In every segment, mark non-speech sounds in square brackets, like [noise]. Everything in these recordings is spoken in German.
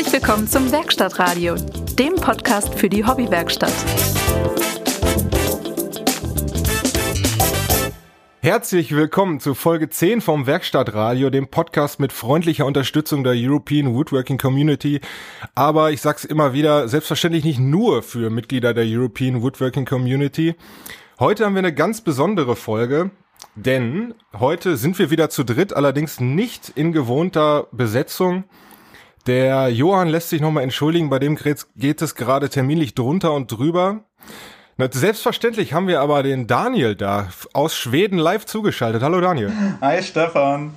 Herzlich willkommen zum Werkstattradio, dem Podcast für die Hobbywerkstatt. Herzlich willkommen zu Folge 10 vom Werkstattradio, dem Podcast mit freundlicher Unterstützung der European Woodworking Community. Aber ich sag's immer wieder, selbstverständlich nicht nur für Mitglieder der European Woodworking Community. Heute haben wir eine ganz besondere Folge, denn heute sind wir wieder zu dritt, allerdings nicht in gewohnter Besetzung. Der Johann lässt sich nochmal entschuldigen, bei dem geht es gerade terminlich drunter und drüber. Selbstverständlich haben wir aber den Daniel da aus Schweden live zugeschaltet. Hallo Daniel. Hi Stefan.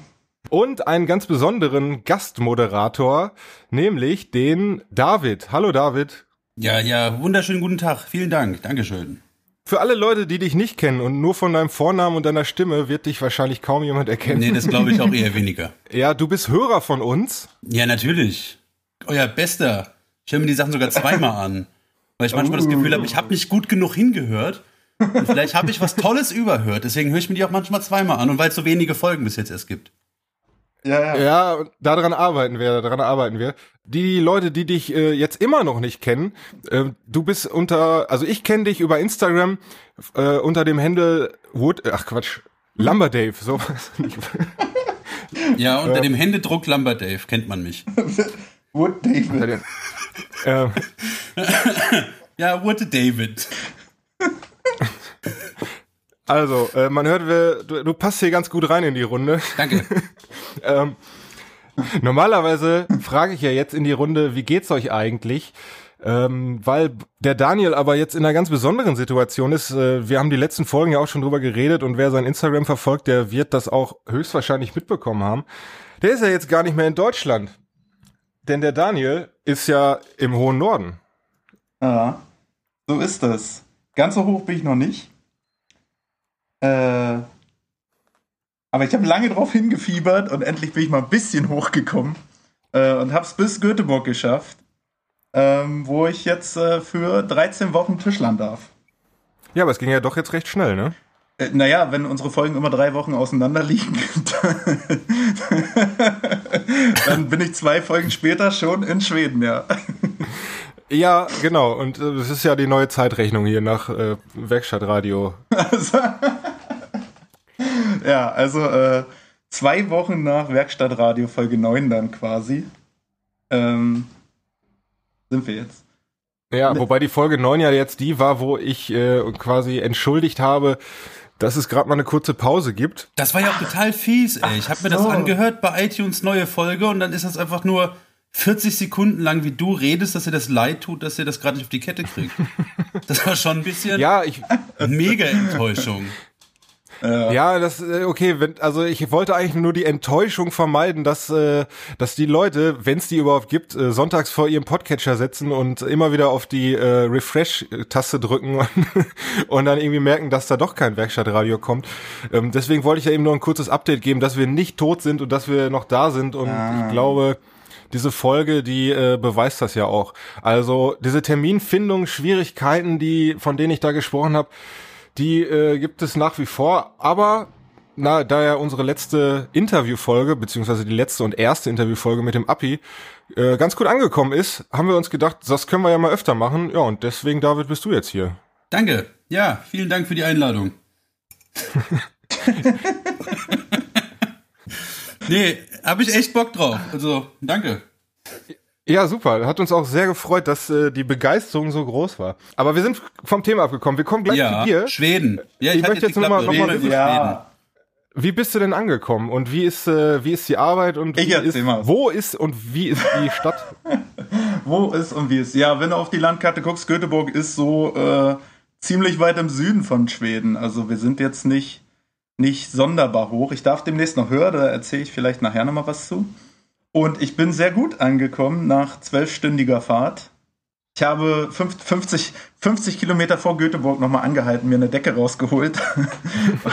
Und einen ganz besonderen Gastmoderator, nämlich den David. Hallo David. Ja, ja, wunderschönen guten Tag. Vielen Dank. Dankeschön. Für alle Leute, die dich nicht kennen und nur von deinem Vornamen und deiner Stimme wird dich wahrscheinlich kaum jemand erkennen. Nee, das glaube ich auch eher weniger. [laughs] ja, du bist Hörer von uns. Ja, natürlich. Euer Bester. Ich höre mir die Sachen sogar zweimal an. Weil ich manchmal das Gefühl habe, ich habe nicht gut genug hingehört. Und vielleicht habe ich was Tolles überhört. Deswegen höre ich mir die auch manchmal zweimal an. Und weil es so wenige Folgen bis jetzt erst gibt. Ja, ja. ja, daran arbeiten wir, daran arbeiten wir. Die Leute, die dich äh, jetzt immer noch nicht kennen, äh, du bist unter, also ich kenne dich über Instagram äh, unter dem Handle Wood, ach Quatsch, Lumberdave, sowas. ja, unter dem Händedruck Lumberdave kennt man mich. [laughs] Wood David. Ähm. [laughs] ja, Wood David. [laughs] Also, äh, man hört, wir, du, du passt hier ganz gut rein in die Runde. Danke. [laughs] ähm, normalerweise frage ich ja jetzt in die Runde, wie geht's euch eigentlich? Ähm, weil der Daniel aber jetzt in einer ganz besonderen Situation ist. Äh, wir haben die letzten Folgen ja auch schon drüber geredet und wer sein Instagram verfolgt, der wird das auch höchstwahrscheinlich mitbekommen haben. Der ist ja jetzt gar nicht mehr in Deutschland. Denn der Daniel ist ja im hohen Norden. Ja, so ist das. Ganz so hoch bin ich noch nicht. Äh, aber ich habe lange drauf hingefiebert und endlich bin ich mal ein bisschen hochgekommen äh, und habe es bis Göteborg geschafft, ähm, wo ich jetzt äh, für 13 Wochen Tischlern darf. Ja, aber es ging ja doch jetzt recht schnell, ne? Äh, naja, wenn unsere Folgen immer drei Wochen auseinander liegen, [laughs] dann bin ich zwei Folgen später schon in Schweden, ja. Ja, genau. Und äh, das ist ja die neue Zeitrechnung hier nach äh, Werkstattradio. Also, [laughs] [laughs] ja, also äh, zwei Wochen nach Werkstattradio Folge 9 dann quasi. Ähm, sind wir jetzt. Ja, wobei die Folge 9 ja jetzt die war, wo ich äh, quasi entschuldigt habe, dass es gerade mal eine kurze Pause gibt. Das war ja auch total fies, ey. Ich habe mir das angehört bei iTunes neue Folge und dann ist das einfach nur 40 Sekunden lang, wie du redest, dass dir das leid tut, dass ihr das gerade nicht auf die Kette kriegt. Das war schon ein bisschen ja, ich, mega Enttäuschung. Ja, das äh, okay, wenn, also ich wollte eigentlich nur die Enttäuschung vermeiden, dass äh, dass die Leute, wenn es die überhaupt gibt, äh, sonntags vor ihrem Podcatcher sitzen und immer wieder auf die äh, Refresh-Taste drücken und, [laughs] und dann irgendwie merken, dass da doch kein Werkstattradio kommt. Ähm, deswegen wollte ich ja eben nur ein kurzes Update geben, dass wir nicht tot sind und dass wir noch da sind und ah. ich glaube, diese Folge, die äh, beweist das ja auch. Also diese Terminfindung, Schwierigkeiten, die von denen ich da gesprochen habe, die äh, gibt es nach wie vor, aber na, da ja unsere letzte Interviewfolge, beziehungsweise die letzte und erste Interviewfolge mit dem Appi äh, ganz gut angekommen ist, haben wir uns gedacht, das können wir ja mal öfter machen. Ja, und deswegen, David, bist du jetzt hier. Danke. Ja, vielen Dank für die Einladung. [laughs] nee, habe ich echt Bock drauf. Also, danke. Ja, super. Hat uns auch sehr gefreut, dass äh, die Begeisterung so groß war. Aber wir sind vom Thema abgekommen. Wir kommen gleich ja, zu dir. Schweden. Ja, ich, ich möchte jetzt nochmal noch mal, ja. Wie bist du denn angekommen und wie ist äh, wie ist die Arbeit und ich ist, mal. wo ist und wie ist die Stadt? [laughs] wo ist und wie ist? Ja, wenn du auf die Landkarte guckst, Göteborg ist so äh, ziemlich weit im Süden von Schweden. Also wir sind jetzt nicht nicht sonderbar hoch. Ich darf demnächst noch hören, da erzähle ich vielleicht nachher nochmal was zu. Und ich bin sehr gut angekommen nach zwölfstündiger Fahrt. Ich habe 50, 50 Kilometer vor Göteborg nochmal angehalten, mir eine Decke rausgeholt,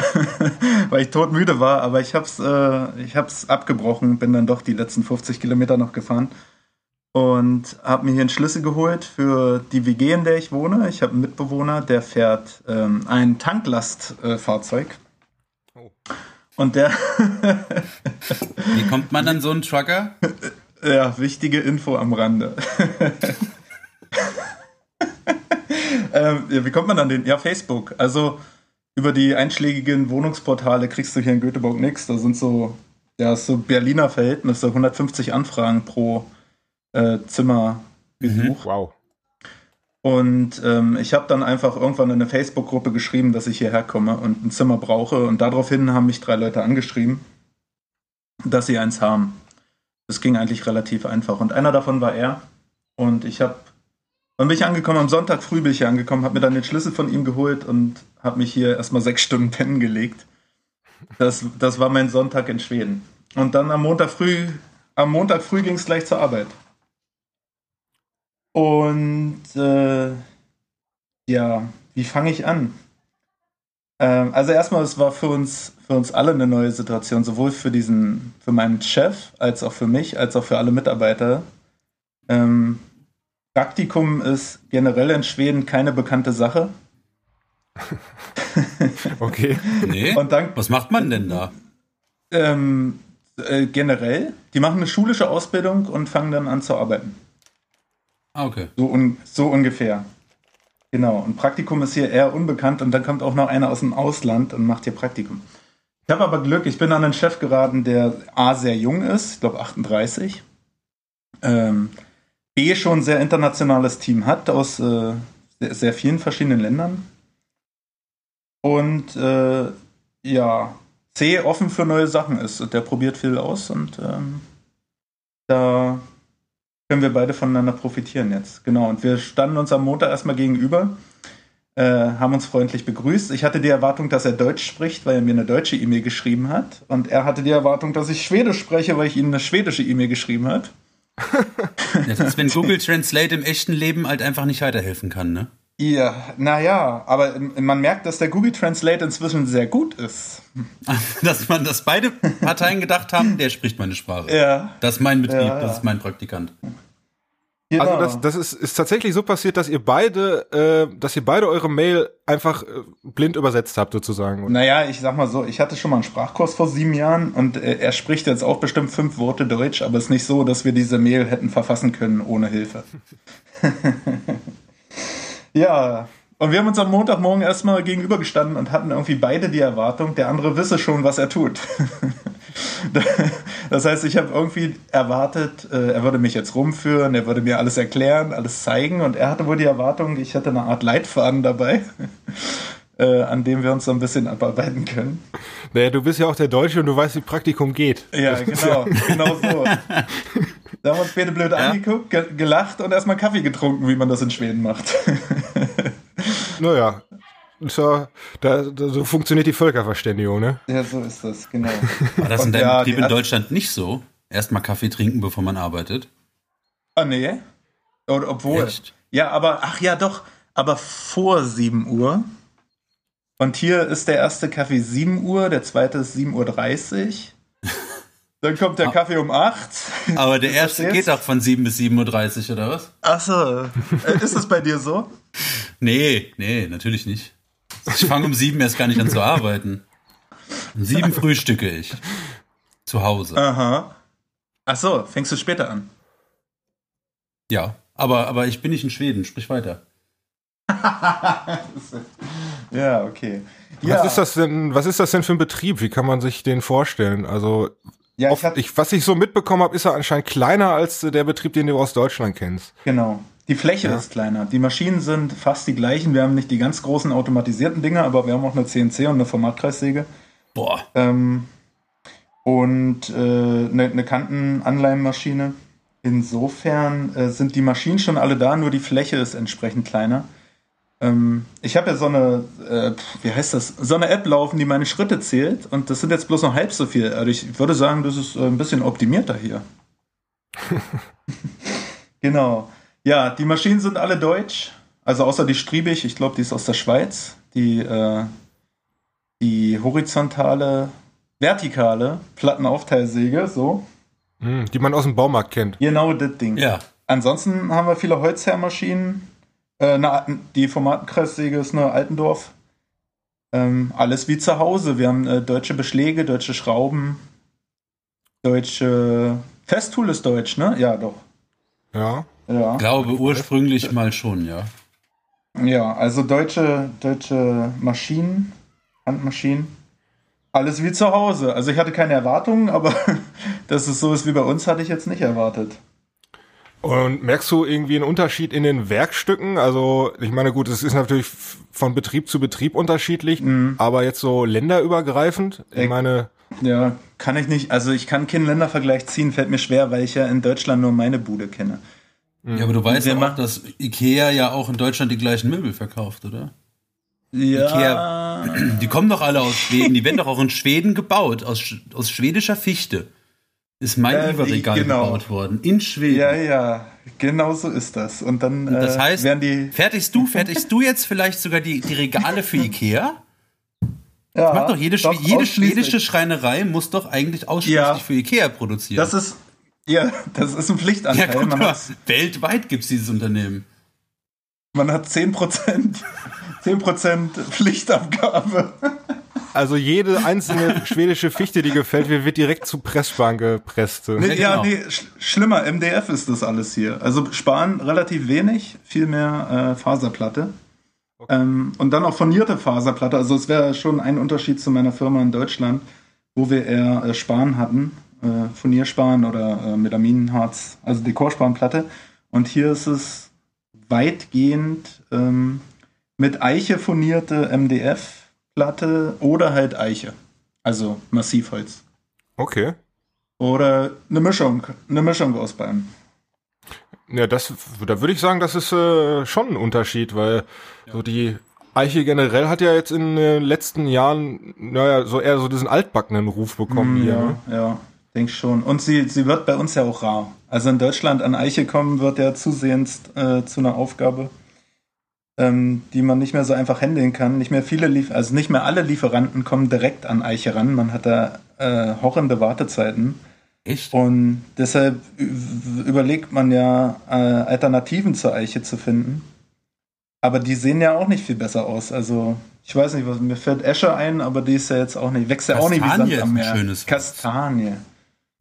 [laughs] weil ich todmüde war, aber ich hab's, äh, ich hab's abgebrochen, bin dann doch die letzten 50 Kilometer noch gefahren und habe mir hier einen Schlüssel geholt für die WG, in der ich wohne. Ich habe einen Mitbewohner, der fährt ähm, ein Tanklastfahrzeug. Äh, und der. [laughs] Wie kommt man an so einen Trucker? Ja, wichtige Info am Rande. [laughs] ähm, ja, wie kommt man an den? Ja, Facebook. Also über die einschlägigen Wohnungsportale kriegst du hier in Göteborg nichts. Da sind so, ja, so Berliner Verhältnisse, 150 Anfragen pro äh, Zimmerbesuch. Mhm. Wow. Und ähm, ich habe dann einfach irgendwann in eine Facebook-Gruppe geschrieben, dass ich hierher komme und ein Zimmer brauche. Und daraufhin haben mich drei Leute angeschrieben, dass sie eins haben. Das ging eigentlich relativ einfach. Und einer davon war er. Und ich habe, dann bin ich angekommen, am Sonntag früh bin ich hier angekommen, habe mir dann den Schlüssel von ihm geholt und habe mich hier erstmal sechs Stunden [laughs] pennen gelegt. Das, das war mein Sonntag in Schweden. Und dann am Montag früh, am Montag früh ging es gleich zur Arbeit. Und äh, ja, wie fange ich an? Ähm, also erstmal, es war für uns, für uns alle eine neue Situation, sowohl für diesen, für meinen Chef, als auch für mich, als auch für alle Mitarbeiter. Ähm, Praktikum ist generell in Schweden keine bekannte Sache. [laughs] okay. Nee. Und dann, Was macht man denn da? Ähm, äh, generell, die machen eine schulische Ausbildung und fangen dann an zu arbeiten. Ah, okay. So, un, so ungefähr. Genau. Und Praktikum ist hier eher unbekannt und dann kommt auch noch einer aus dem Ausland und macht hier Praktikum. Ich habe aber Glück, ich bin an einen Chef geraten, der A sehr jung ist, ich glaube 38. Ähm, B schon ein sehr internationales Team hat aus äh, sehr, sehr, vielen verschiedenen Ländern. Und äh, ja, C offen für neue Sachen ist. Der probiert viel aus und ähm, da können wir beide voneinander profitieren jetzt. Genau. Und wir standen uns am Montag erstmal gegenüber, äh, haben uns freundlich begrüßt. Ich hatte die Erwartung, dass er Deutsch spricht, weil er mir eine deutsche E-Mail geschrieben hat. Und er hatte die Erwartung, dass ich Schwedisch spreche, weil ich ihm eine schwedische E-Mail geschrieben habe. [laughs] das ist, wenn Google Translate im echten Leben halt einfach nicht weiterhelfen kann, ne? Ja, naja, aber man merkt, dass der Google Translate inzwischen sehr gut ist. [laughs] dass man, dass beide Parteien gedacht haben, der spricht meine Sprache. Ja. Das ist mein Betrieb, ja, ja. das ist mein Praktikant. Genau. Also das, das ist, ist tatsächlich so passiert, dass ihr beide, äh, dass ihr beide eure Mail einfach äh, blind übersetzt habt sozusagen. Naja, ich sag mal so, ich hatte schon mal einen Sprachkurs vor sieben Jahren und äh, er spricht jetzt auch bestimmt fünf Worte Deutsch, aber es ist nicht so, dass wir diese Mail hätten verfassen können ohne Hilfe. [laughs] Ja, und wir haben uns am Montagmorgen erstmal gegenübergestanden und hatten irgendwie beide die Erwartung, der andere wisse schon, was er tut. [laughs] das heißt, ich habe irgendwie erwartet, äh, er würde mich jetzt rumführen, er würde mir alles erklären, alles zeigen und er hatte wohl die Erwartung, ich hätte eine Art Leitfaden dabei. [laughs] Äh, an dem wir uns so ein bisschen abarbeiten können. Naja, du bist ja auch der Deutsche und du weißt, wie Praktikum geht. Ja, genau, genau so. [laughs] Da haben wir uns beide blöd ja. angeguckt, ge gelacht und erstmal Kaffee getrunken, wie man das in Schweden macht. [laughs] naja, so, da, da, so funktioniert die Völkerverständigung, ne? Ja, so ist das, genau. War das in deinem ja, Betrieb in Deutschland nicht so? Erstmal Kaffee trinken, bevor man arbeitet? Ah, nee. Oder, obwohl. Echt? Ja, aber, ach ja, doch, aber vor 7 Uhr. Und hier ist der erste Kaffee 7 Uhr, der zweite ist 7.30 Uhr. Dann kommt der Kaffee um 8. Aber der [laughs] erste geht auch von 7 bis 7.30 Uhr, oder was? Achso. Äh, ist das bei dir so? [laughs] Nee, nee, natürlich nicht. Ich fange um 7 erst gar nicht an zu arbeiten. Um 7 frühstücke ich. Zu Hause. Aha. Achso, fängst du später an? Ja, aber, aber ich bin nicht in Schweden, sprich weiter. [laughs] ja, okay. Ja. Was ist das denn, was ist das denn für ein Betrieb? Wie kann man sich den vorstellen? Also ja, ich, ich was ich so mitbekommen habe, ist er anscheinend kleiner als der Betrieb, den du aus Deutschland kennst. Genau. Die Fläche ja. ist kleiner. Die Maschinen sind fast die gleichen. Wir haben nicht die ganz großen automatisierten Dinger, aber wir haben auch eine CNC und eine Formatkreissäge. Boah. Ähm, und äh, eine, eine Kantenanleimmaschine. Insofern äh, sind die Maschinen schon alle da, nur die Fläche ist entsprechend kleiner. Ähm, ich habe ja so eine, äh, wie heißt das, so eine App laufen, die meine Schritte zählt und das sind jetzt bloß noch halb so viel. Also ich würde sagen, das ist äh, ein bisschen optimierter hier. [laughs] genau. Ja, die Maschinen sind alle deutsch, also außer die Striebig, ich glaube, die ist aus der Schweiz. Die, äh, die horizontale, vertikale Plattenaufteilsäge, so. Hm, die man aus dem Baumarkt kennt. Genau das Ding. Ja. Ansonsten haben wir viele Holzherrmaschinen, äh, eine, die Formatenkreissäge ist eine Altendorf. Ähm, alles wie zu Hause. Wir haben äh, deutsche Beschläge, deutsche Schrauben, deutsche Festool ist deutsch, ne? Ja, doch. Ja. Ja. Ich glaube ursprünglich mal schon, ja. Ja, also deutsche, deutsche Maschinen, Handmaschinen. Alles wie zu Hause. Also ich hatte keine Erwartungen, aber [laughs] dass es so ist wie bei uns, hatte ich jetzt nicht erwartet. Und merkst du irgendwie einen Unterschied in den Werkstücken? Also, ich meine, gut, es ist natürlich von Betrieb zu Betrieb unterschiedlich, mhm. aber jetzt so länderübergreifend? Ich meine. Ja, kann ich nicht. Also, ich kann keinen Ländervergleich ziehen, fällt mir schwer, weil ich ja in Deutschland nur meine Bude kenne. Ja, aber du weißt ja auch, dass Ikea ja auch in Deutschland die gleichen Möbel verkauft, oder? Ja. Ikea, die kommen doch alle aus Schweden, die werden doch auch in Schweden gebaut, aus, aus schwedischer Fichte ist mein äh, Iva-Regal genau. gebaut worden. In Schweden. Ja, ja, genau so ist das. Und dann Und das äh, heißt, werden die. Fertigst du, fertigst du jetzt vielleicht sogar die, die Regale für [laughs] Ikea? Ja, macht doch jede, doch, jede schwedische Schreinerei muss doch eigentlich ausschließlich ja, für Ikea produzieren. Das ist, ja, das ist ein Pflichtanteil. Ja, guck mal, weltweit gibt es dieses Unternehmen. Man hat 10%, 10 Pflichtabgabe. Also jede einzelne [laughs] schwedische Fichte, die gefällt wird, wird direkt zu Presssparen gepresst. Nee, ja, genau. nee, sch schlimmer, MDF ist das alles hier. Also sparen relativ wenig, viel mehr äh, Faserplatte. Okay. Ähm, und dann auch furnierte Faserplatte. Also es wäre schon ein Unterschied zu meiner Firma in Deutschland, wo wir eher äh, Sparen hatten. Äh, Furniersparen oder äh, Melaminharz, also Dekorsparenplatte. Und hier ist es weitgehend ähm, mit Eiche furnierte MDF Platte oder halt Eiche. Also Massivholz. Okay. Oder eine Mischung, eine Mischung aus beiden. Ja, das, da würde ich sagen, das ist äh, schon ein Unterschied, weil ja. so die Eiche generell hat ja jetzt in den letzten Jahren, naja, so eher so diesen altbackenen Ruf bekommen mm, hier. Ja, ne? ja, denke schon. Und sie, sie wird bei uns ja auch rar. Also in Deutschland an Eiche kommen wird ja zusehends äh, zu einer Aufgabe ähm, die man nicht mehr so einfach handeln kann. Nicht mehr viele, Lief also nicht mehr alle Lieferanten kommen direkt an Eiche ran. Man hat da äh, horrende Wartezeiten. Echt? Und deshalb überlegt man ja, äh, Alternativen zur Eiche zu finden. Aber die sehen ja auch nicht viel besser aus. Also, ich weiß nicht, was mir fällt Esche ein, aber die ist ja jetzt auch nicht, wächst ja auch nicht wie Sand am Meer. Schönes Kastanie.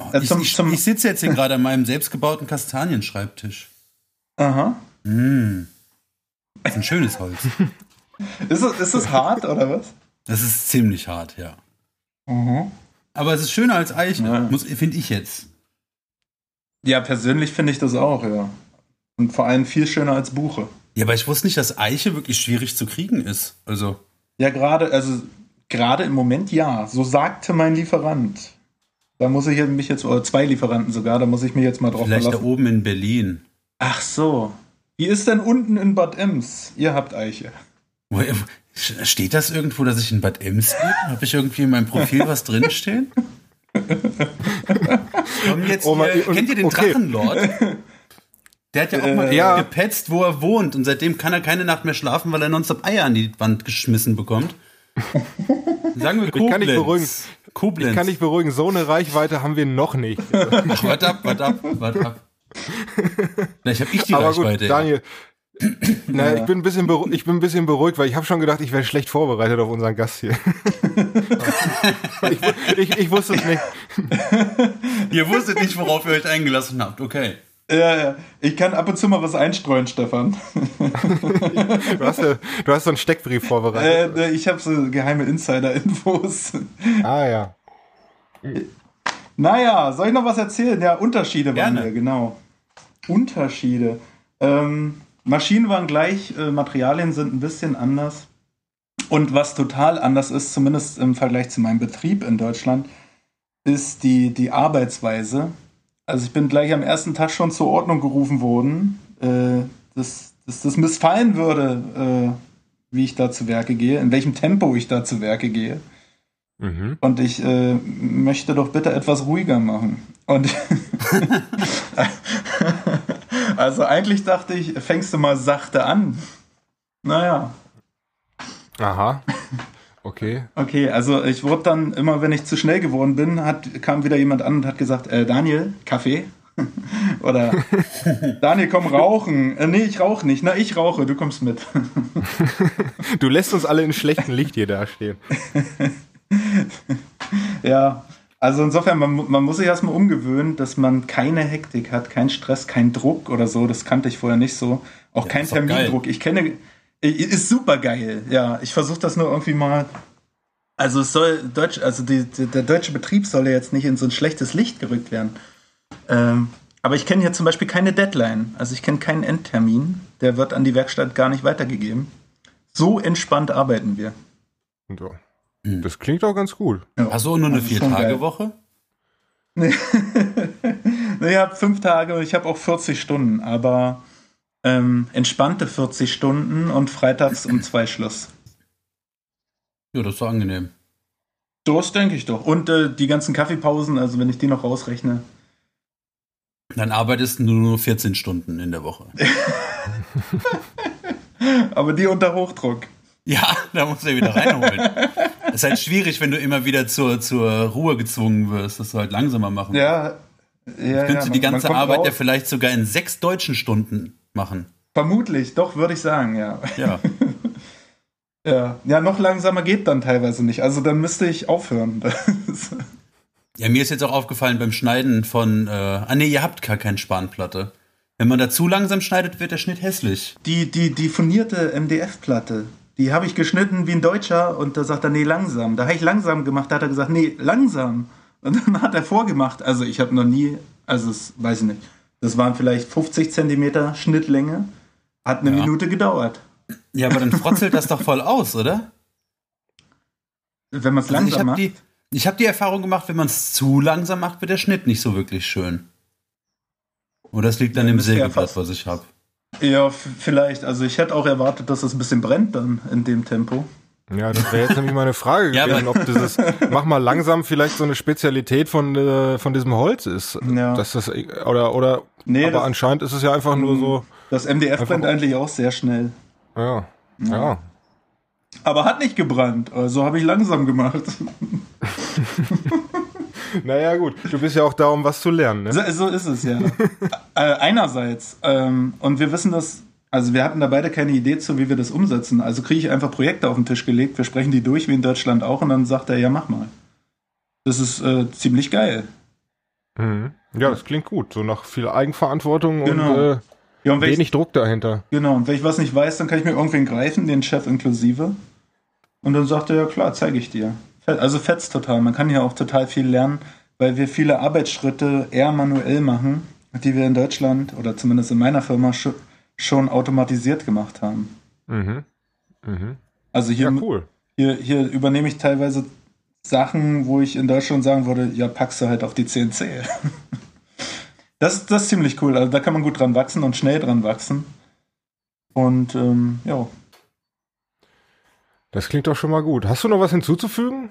Oh, äh, zum, ich, ich, ich sitze jetzt hier gerade an meinem selbstgebauten Kastanienschreibtisch. Aha. Mm. Das ist ein schönes Holz. [laughs] ist, es, ist es hart oder was? Das ist ziemlich hart, ja. Mhm. Aber es ist schöner als Eichen, ja. finde ich jetzt. Ja, persönlich finde ich das auch, ja. Und vor allem viel schöner als Buche. Ja, aber ich wusste nicht, dass Eiche wirklich schwierig zu kriegen ist. Also. Ja, gerade, also gerade im Moment ja. So sagte mein Lieferant. Da muss ich mich jetzt, oder zwei Lieferanten sogar, da muss ich mich jetzt mal drauf Vielleicht verlassen. da oben in Berlin. Ach so. Wie ist denn unten in Bad Ems? Ihr habt Eiche. Steht das irgendwo, dass ich in Bad Ems bin? Habe ich irgendwie in meinem Profil was drinstehen? Komm jetzt oh mein, hier, kennt ihr den okay. Drachenlord? Der hat ja auch mal äh, ja. gepetzt, wo er wohnt. Und seitdem kann er keine Nacht mehr schlafen, weil er nonstop Eier an die Wand geschmissen bekommt. Sagen wir Koblenz. Ich kann dich beruhigen. Koblenz. Ich kann dich beruhigen, so eine Reichweite haben wir noch nicht. Warte ab, warte ab, warte ab. [laughs] Vielleicht habe ich die Aber Reichweite. Gut, Daniel, [clears throat] na, ich bin ein bisschen ich bin ein bisschen beruhigt, weil ich habe schon gedacht, ich wäre schlecht vorbereitet auf unseren Gast hier. [laughs] ich, ich, ich, wusste es nicht. [laughs] Ihr wusstet nicht, worauf ihr euch eingelassen habt. Okay. Ja, ja. Ich kann ab und zu mal was einstreuen, Stefan. du, hast ja, du hast so einen Steckbrief vorbereitet. Äh, ich habe so geheime Insider-Infos. Ah ja. Naja, soll ich noch was erzählen? Ja, Unterschiede Gerne. waren wir, genau. Unterschiede. Ähm, Maschinen waren gleich, äh, Materialien sind ein bisschen anders. Und was total anders ist, zumindest im Vergleich zu meinem Betrieb in Deutschland, ist die, die Arbeitsweise. Also ich bin gleich am ersten Tag schon zur Ordnung gerufen worden, äh, dass, dass das missfallen würde, äh, wie ich da zu Werke gehe, in welchem Tempo ich da zu Werke gehe. Mhm. Und ich äh, möchte doch bitte etwas ruhiger machen. Und [laughs] [laughs] also eigentlich dachte ich, fängst du mal sachte an. Naja. Aha. Okay. [laughs] Okay, also ich wurde dann immer, wenn ich zu schnell geworden bin, hat, kam wieder jemand an und hat gesagt, äh, Daniel, Kaffee? Oder Daniel, komm rauchen. Äh, nee, ich rauche nicht. Na, ich rauche, du kommst mit. du lässt uns alle in schlechtem Licht hier dastehen. [laughs] ja, Also insofern, man, man muss sich erstmal umgewöhnen, dass man keine Hektik hat, keinen Stress, keinen Druck oder so. Das kannte ich vorher nicht so. Auch ja, kein Termindruck. Ich kenne, ist super geil. Ja, ich versuche das nur irgendwie mal. Also es soll Deutsch, also die, die, der deutsche Betrieb soll ja jetzt nicht in so ein schlechtes Licht gerückt werden. Ähm, aber ich kenne hier zum Beispiel keine Deadline. Also ich kenne keinen Endtermin. Der wird an die Werkstatt gar nicht weitergegeben. So entspannt arbeiten wir. So. Hm. Das klingt auch ganz gut. Ja. Hast du nur eine Vier-Tage-Woche? Nee. [laughs] nee, ich habe fünf Tage und ich habe auch 40 Stunden, aber ähm, entspannte 40 Stunden und freitags um zwei Schluss. Ja, das ist doch angenehm. Das denke ich doch. Und äh, die ganzen Kaffeepausen, also wenn ich die noch rausrechne. Dann arbeitest du nur 14 Stunden in der Woche. [laughs] [laughs] Aber die unter Hochdruck. Ja, da musst du ja wieder reinholen. Es ist halt schwierig, wenn du immer wieder zur, zur Ruhe gezwungen wirst, dass du halt langsamer machen Ja, ja, könntest du die ganze Arbeit ja vielleicht sogar in sechs deutschen Stunden machen. Vermutlich, doch, würde ich sagen, ja. Ja. [laughs] ja. Ja, noch langsamer geht dann teilweise nicht. Also dann müsste ich aufhören. [laughs] ja, mir ist jetzt auch aufgefallen beim Schneiden von, äh, ah nee, ihr habt gar keine Spanplatte. Wenn man da zu langsam schneidet, wird der Schnitt hässlich. Die, die, die furnierte MDF-Platte, die habe ich geschnitten wie ein Deutscher und da sagt er, nee, langsam. Da habe ich langsam gemacht, da hat er gesagt, nee, langsam. Und dann hat er vorgemacht, also ich habe noch nie, also das weiß ich nicht, das waren vielleicht 50 Zentimeter Schnittlänge, hat eine ja. Minute gedauert. Ja, aber dann frotzelt das doch voll aus, oder? Wenn man es also langsam macht. Die, ich habe die Erfahrung gemacht, wenn man es zu langsam macht, wird der Schnitt nicht so wirklich schön. Oder es liegt an ja, dem Sägeblatt, was ich habe. Ja, vielleicht. Also ich hätte auch erwartet, dass es ein bisschen brennt dann in dem Tempo. Ja, das wäre jetzt nämlich meine Frage ja, gewesen, ob dieses mach mal langsam vielleicht so eine Spezialität von äh, von diesem Holz ist. Ja. Dass das oder oder nee, aber das, anscheinend ist es ja einfach nur so. Das MDF brennt eigentlich auch sehr schnell. Ja. Ja. ja. Aber hat nicht gebrannt, also habe ich langsam gemacht. [laughs] [laughs] naja, gut. Du bist ja auch da, um was zu lernen. Ne? So, so ist es ja. [laughs] äh, einerseits. Ähm, und wir wissen das, also wir hatten da beide keine Idee zu, wie wir das umsetzen. Also kriege ich einfach Projekte auf den Tisch gelegt, wir sprechen die durch, wie in Deutschland auch, und dann sagt er, ja, mach mal. Das ist äh, ziemlich geil. Mhm. Ja, das klingt gut. So nach viel Eigenverantwortung genau. und, äh, ja, und wenig ich, Druck dahinter. Genau, und wenn ich was nicht weiß, dann kann ich mir irgendwen greifen, den Chef inklusive. Und dann sagt er, ja klar, zeige ich dir. Also fetzt total. Man kann hier auch total viel lernen, weil wir viele Arbeitsschritte eher manuell machen, die wir in Deutschland oder zumindest in meiner Firma schon automatisiert gemacht haben. Mhm. Mhm. Also hier, ja, cool. hier, hier übernehme ich teilweise Sachen, wo ich in Deutschland sagen würde, ja, packst du halt auf die CNC. [laughs] das, das ist ziemlich cool. Also da kann man gut dran wachsen und schnell dran wachsen. Und ähm, ja, das klingt doch schon mal gut. Hast du noch was hinzuzufügen?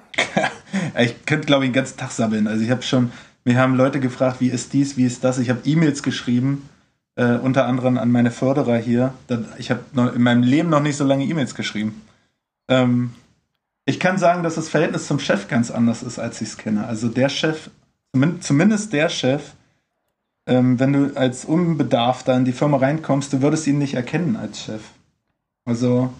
[laughs] ich könnte, glaube ich, den ganzen Tag sammeln. Also ich habe schon, mir haben Leute gefragt, wie ist dies, wie ist das. Ich habe E-Mails geschrieben, äh, unter anderem an meine Förderer hier. Ich habe in meinem Leben noch nicht so lange E-Mails geschrieben. Ähm, ich kann sagen, dass das Verhältnis zum Chef ganz anders ist, als ich es kenne. Also der Chef, zumindest der Chef, ähm, wenn du als Unbedarfter in die Firma reinkommst, du würdest ihn nicht erkennen als Chef. Also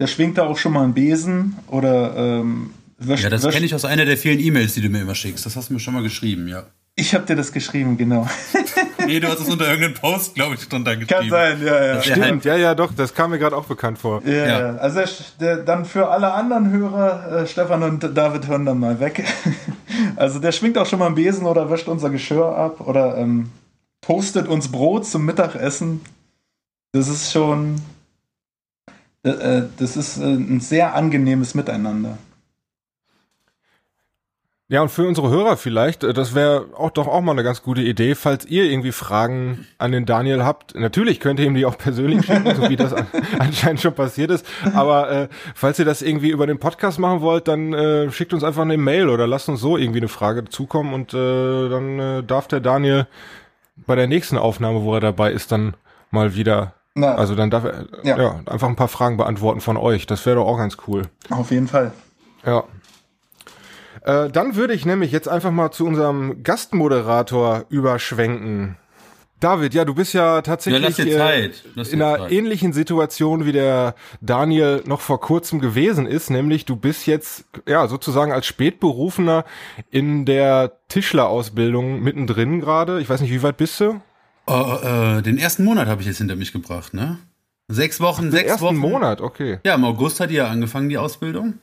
der schwingt da auch schon mal einen Besen oder ähm, wäscht, Ja, das kenne ich aus einer der vielen E-Mails, die du mir immer schickst. Das hast du mir schon mal geschrieben, ja. Ich habe dir das geschrieben, genau. [laughs] nee, du hast es unter irgendeinem Post, glaube ich, drunter geschrieben. Kann sein, ja, ja. Stimmt, ja, ja, doch, das kam mir gerade auch bekannt vor. Ja, ja. also der, der, dann für alle anderen Hörer, äh, Stefan und David hören dann mal weg. [laughs] also der schwingt auch schon mal einen Besen oder wäscht unser Geschirr ab oder ähm, toastet uns Brot zum Mittagessen. Das ist schon, das ist äh, ein sehr angenehmes Miteinander. Ja, und für unsere Hörer vielleicht, das wäre auch doch auch mal eine ganz gute Idee, falls ihr irgendwie Fragen an den Daniel habt. Natürlich könnt ihr ihm die auch persönlich schicken, so wie das [laughs] anscheinend schon passiert ist. Aber äh, falls ihr das irgendwie über den Podcast machen wollt, dann äh, schickt uns einfach eine Mail oder lasst uns so irgendwie eine Frage zukommen und äh, dann äh, darf der Daniel bei der nächsten Aufnahme, wo er dabei ist, dann mal wieder na, also dann darf er ja. ja. einfach ein paar Fragen beantworten von euch. Das wäre doch auch ganz cool. Auf jeden Fall. Ja. Äh, dann würde ich nämlich jetzt einfach mal zu unserem Gastmoderator überschwenken. David, ja, du bist ja tatsächlich ja, dir in einer Zeit. ähnlichen Situation wie der Daniel noch vor kurzem gewesen ist, nämlich du bist jetzt ja sozusagen als Spätberufener in der Tischlerausbildung mittendrin gerade. Ich weiß nicht, wie weit bist du? Oh, äh, den ersten Monat habe ich jetzt hinter mich gebracht, ne? Sechs Wochen, Ach, sechs ersten Wochen. Monat, okay. Ja, im August hat die ja angefangen, die Ausbildung.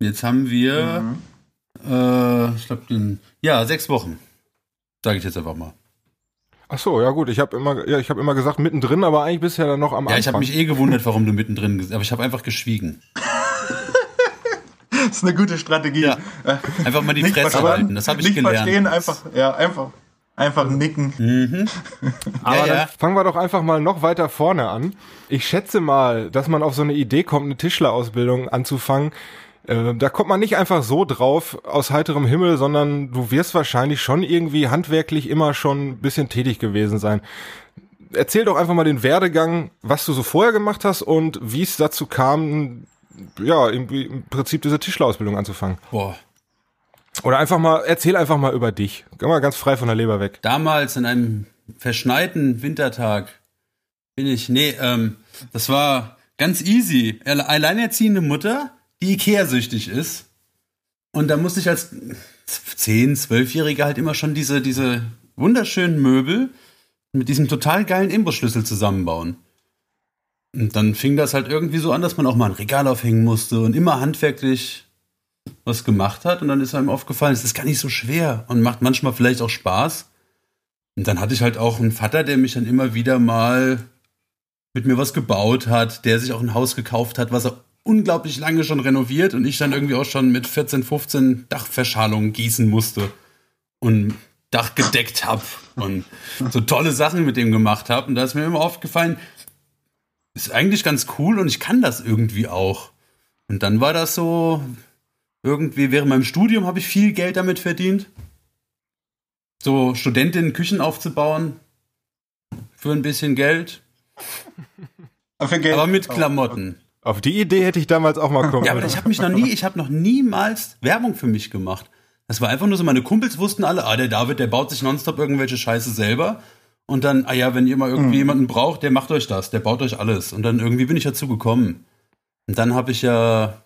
Jetzt haben wir, mhm. äh, ich glaube, den, ja, sechs Wochen. Sage ich jetzt einfach mal. Ach so, ja gut, ich habe immer, ja, ich habe immer gesagt mittendrin, aber eigentlich bist du ja dann noch am ja, Anfang. Ja, ich habe mich eh gewundert, warum du mittendrin, aber ich habe einfach geschwiegen. [laughs] das ist eine gute Strategie. Ja. Einfach mal die nicht Fresse halten, das habe ich nicht gelernt. verstehen, einfach, ja, einfach, einfach nicken. Mhm. [laughs] aber ja, dann fangen wir doch einfach mal noch weiter vorne an. Ich schätze mal, dass man auf so eine Idee kommt, eine Tischlerausbildung anzufangen, äh, da kommt man nicht einfach so drauf aus heiterem Himmel, sondern du wirst wahrscheinlich schon irgendwie handwerklich immer schon ein bisschen tätig gewesen sein. Erzähl doch einfach mal den Werdegang, was du so vorher gemacht hast und wie es dazu kam, ja, im, im Prinzip diese Tischlerausbildung anzufangen. Boah. Oder einfach mal, erzähl einfach mal über dich. Geh mal ganz frei von der Leber weg. Damals in einem verschneiten Wintertag bin ich, nee, ähm, das war ganz easy. Alleinerziehende Mutter, die Ikea-süchtig ist. Und da musste ich als 10, 12-Jähriger halt immer schon diese, diese wunderschönen Möbel mit diesem total geilen Imbusschlüssel zusammenbauen. Und dann fing das halt irgendwie so an, dass man auch mal ein Regal aufhängen musste und immer handwerklich was gemacht hat. Und dann ist einem aufgefallen, es ist gar nicht so schwer und macht manchmal vielleicht auch Spaß. Und dann hatte ich halt auch einen Vater, der mich dann immer wieder mal mit mir was gebaut hat, der sich auch ein Haus gekauft hat, was er unglaublich lange schon renoviert und ich dann irgendwie auch schon mit 14, 15 Dachverschalungen gießen musste und Dach gedeckt habe und so tolle Sachen mit dem gemacht habe. Und da ist mir immer aufgefallen, ist eigentlich ganz cool und ich kann das irgendwie auch. Und dann war das so, irgendwie während meinem Studium habe ich viel Geld damit verdient. So Studentinnen Küchen aufzubauen für ein bisschen Geld. Aber mit Klamotten. Auf die Idee hätte ich damals auch mal kommen. Ja, aber ich habe mich noch nie, ich habe noch niemals Werbung für mich gemacht. Das war einfach nur so, meine Kumpels wussten alle, ah, der David, der baut sich nonstop irgendwelche Scheiße selber. Und dann, ah ja, wenn ihr mal irgendwie mhm. jemanden braucht, der macht euch das, der baut euch alles. Und dann irgendwie bin ich dazu gekommen. Und dann habe ich ja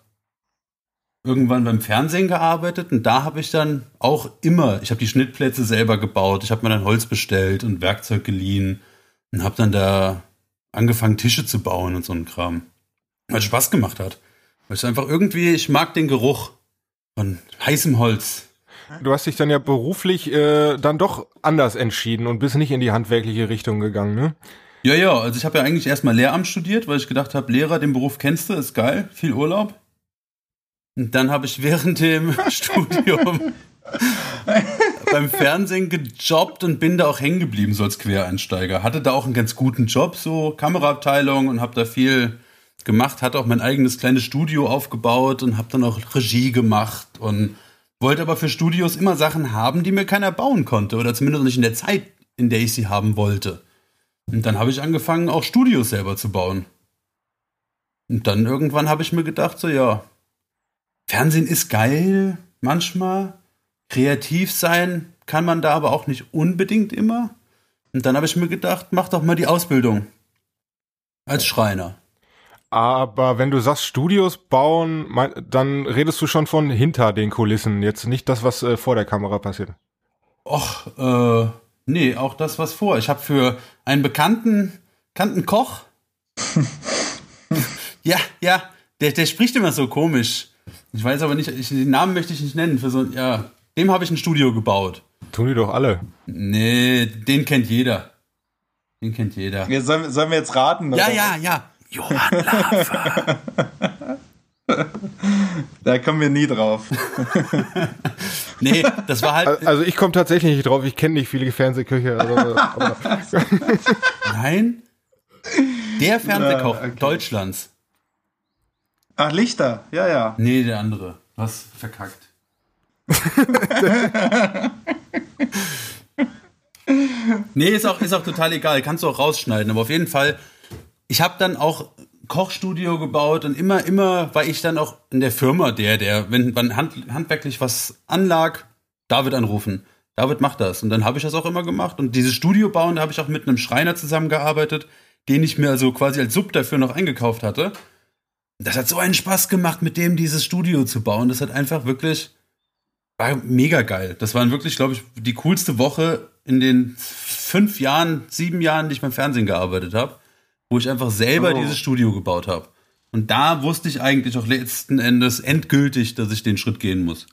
irgendwann beim Fernsehen gearbeitet und da habe ich dann auch immer, ich habe die Schnittplätze selber gebaut, ich habe mir dann Holz bestellt und Werkzeug geliehen und habe dann da angefangen Tische zu bauen und so ein Kram weil es Spaß gemacht hat. Weil es einfach irgendwie, ich mag den Geruch von heißem Holz. Du hast dich dann ja beruflich äh, dann doch anders entschieden und bist nicht in die handwerkliche Richtung gegangen, ne? Ja, ja, also ich habe ja eigentlich erstmal Lehramt studiert, weil ich gedacht habe, Lehrer, den Beruf kennst du, ist geil, viel Urlaub. Und dann habe ich während dem [laughs] Studium beim Fernsehen gejobbt und bin da auch hängen geblieben, so als Quereinsteiger. Hatte da auch einen ganz guten Job, so Kameraabteilung und habe da viel gemacht, hatte auch mein eigenes kleines Studio aufgebaut und habe dann auch Regie gemacht und wollte aber für Studios immer Sachen haben, die mir keiner bauen konnte oder zumindest nicht in der Zeit, in der ich sie haben wollte. Und dann habe ich angefangen, auch Studios selber zu bauen. Und dann irgendwann habe ich mir gedacht, so ja, Fernsehen ist geil, manchmal. Kreativ sein kann man da aber auch nicht unbedingt immer. Und dann habe ich mir gedacht, mach doch mal die Ausbildung als Schreiner. Aber wenn du sagst Studios bauen, dann redest du schon von hinter den Kulissen, jetzt nicht das, was äh, vor der Kamera passiert. Och, äh, nee, auch das, was vor. Ich habe für einen bekannten, bekannten Koch. [laughs] ja, ja, der, der spricht immer so komisch. Ich weiß aber nicht, ich, den Namen möchte ich nicht nennen. Für so, ja, dem habe ich ein Studio gebaut. Tun die doch alle. Nee, den kennt jeder. Den kennt jeder. Ja, sollen, sollen wir jetzt raten? Ja, ja, ja. Johann Lave. [laughs] Da kommen wir nie drauf. [laughs] nee, das war halt. Also ich komme tatsächlich nicht drauf. Ich kenne nicht viele Fernsehköche. Also, Nein. Der Fernsehkoch ja, okay. Deutschlands. Ach, Lichter. Ja, ja. Nee, der andere. Was verkackt. [laughs] nee, ist auch, ist auch total egal. Kannst du auch rausschneiden. Aber auf jeden Fall ich habe dann auch Kochstudio gebaut und immer, immer war ich dann auch in der Firma der, der, wenn man hand, handwerklich was anlag, David anrufen. David macht das. Und dann habe ich das auch immer gemacht. Und dieses Studio bauen, da habe ich auch mit einem Schreiner zusammengearbeitet, den ich mir also quasi als Sub dafür noch eingekauft hatte. Das hat so einen Spaß gemacht, mit dem dieses Studio zu bauen. Das hat einfach wirklich, war mega geil. Das war wirklich, glaube ich, die coolste Woche in den fünf Jahren, sieben Jahren, die ich beim Fernsehen gearbeitet habe, wo ich einfach selber oh. dieses Studio gebaut habe. Und da wusste ich eigentlich auch letzten Endes endgültig, dass ich den Schritt gehen muss.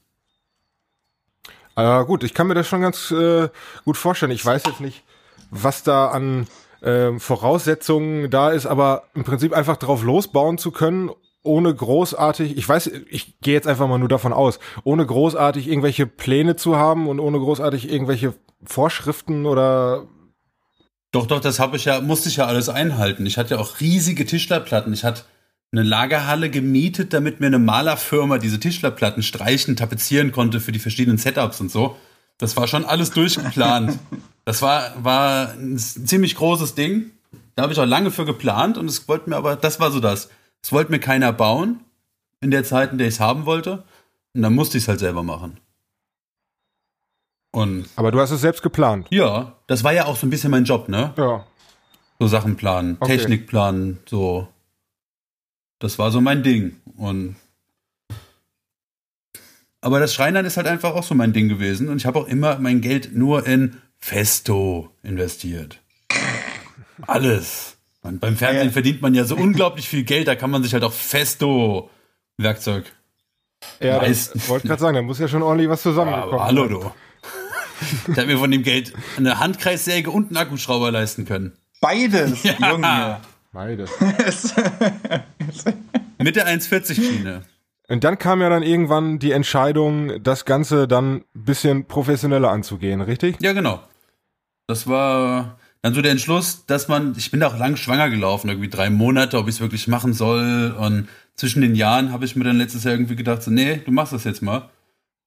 Äh, gut, ich kann mir das schon ganz äh, gut vorstellen. Ich weiß jetzt nicht, was da an äh, Voraussetzungen da ist, aber im Prinzip einfach drauf losbauen zu können, ohne großartig, ich weiß, ich gehe jetzt einfach mal nur davon aus, ohne großartig irgendwelche Pläne zu haben und ohne großartig irgendwelche Vorschriften oder doch, doch, das habe ich ja, musste ich ja alles einhalten. Ich hatte ja auch riesige Tischlerplatten. Ich hatte eine Lagerhalle gemietet, damit mir eine Malerfirma diese Tischlerplatten streichen, tapezieren konnte für die verschiedenen Setups und so. Das war schon alles durchgeplant. Das war, war ein ziemlich großes Ding. Da habe ich auch lange für geplant und es wollte mir aber, das war so das. Es wollte mir keiner bauen in der Zeit, in der ich es haben wollte. Und dann musste ich es halt selber machen. Und aber du hast es selbst geplant. Ja, das war ja auch so ein bisschen mein Job, ne? Ja. So Sachen planen, okay. Technik planen, so. Das war so mein Ding. Und aber das Schreinern ist halt einfach auch so mein Ding gewesen. Und ich habe auch immer mein Geld nur in Festo investiert. Alles. Man, beim Fernsehen ja. verdient man ja so unglaublich viel Geld, da kann man sich halt auch Festo-Werkzeug ja, leisten. Ich wollte gerade sagen, da muss ja schon ordentlich was zusammenkommen. Aber hallo, du. Ich habe mir von dem Geld eine Handkreissäge und einen Akkuschrauber leisten können. Beides, ja. Junge. Beides. [laughs] Mit der 1,40-Schiene. Und dann kam ja dann irgendwann die Entscheidung, das Ganze dann ein bisschen professioneller anzugehen, richtig? Ja, genau. Das war dann so der Entschluss, dass man, ich bin da auch lang schwanger gelaufen, irgendwie drei Monate, ob ich es wirklich machen soll. Und zwischen den Jahren habe ich mir dann letztes Jahr irgendwie gedacht, so, nee, du machst das jetzt mal.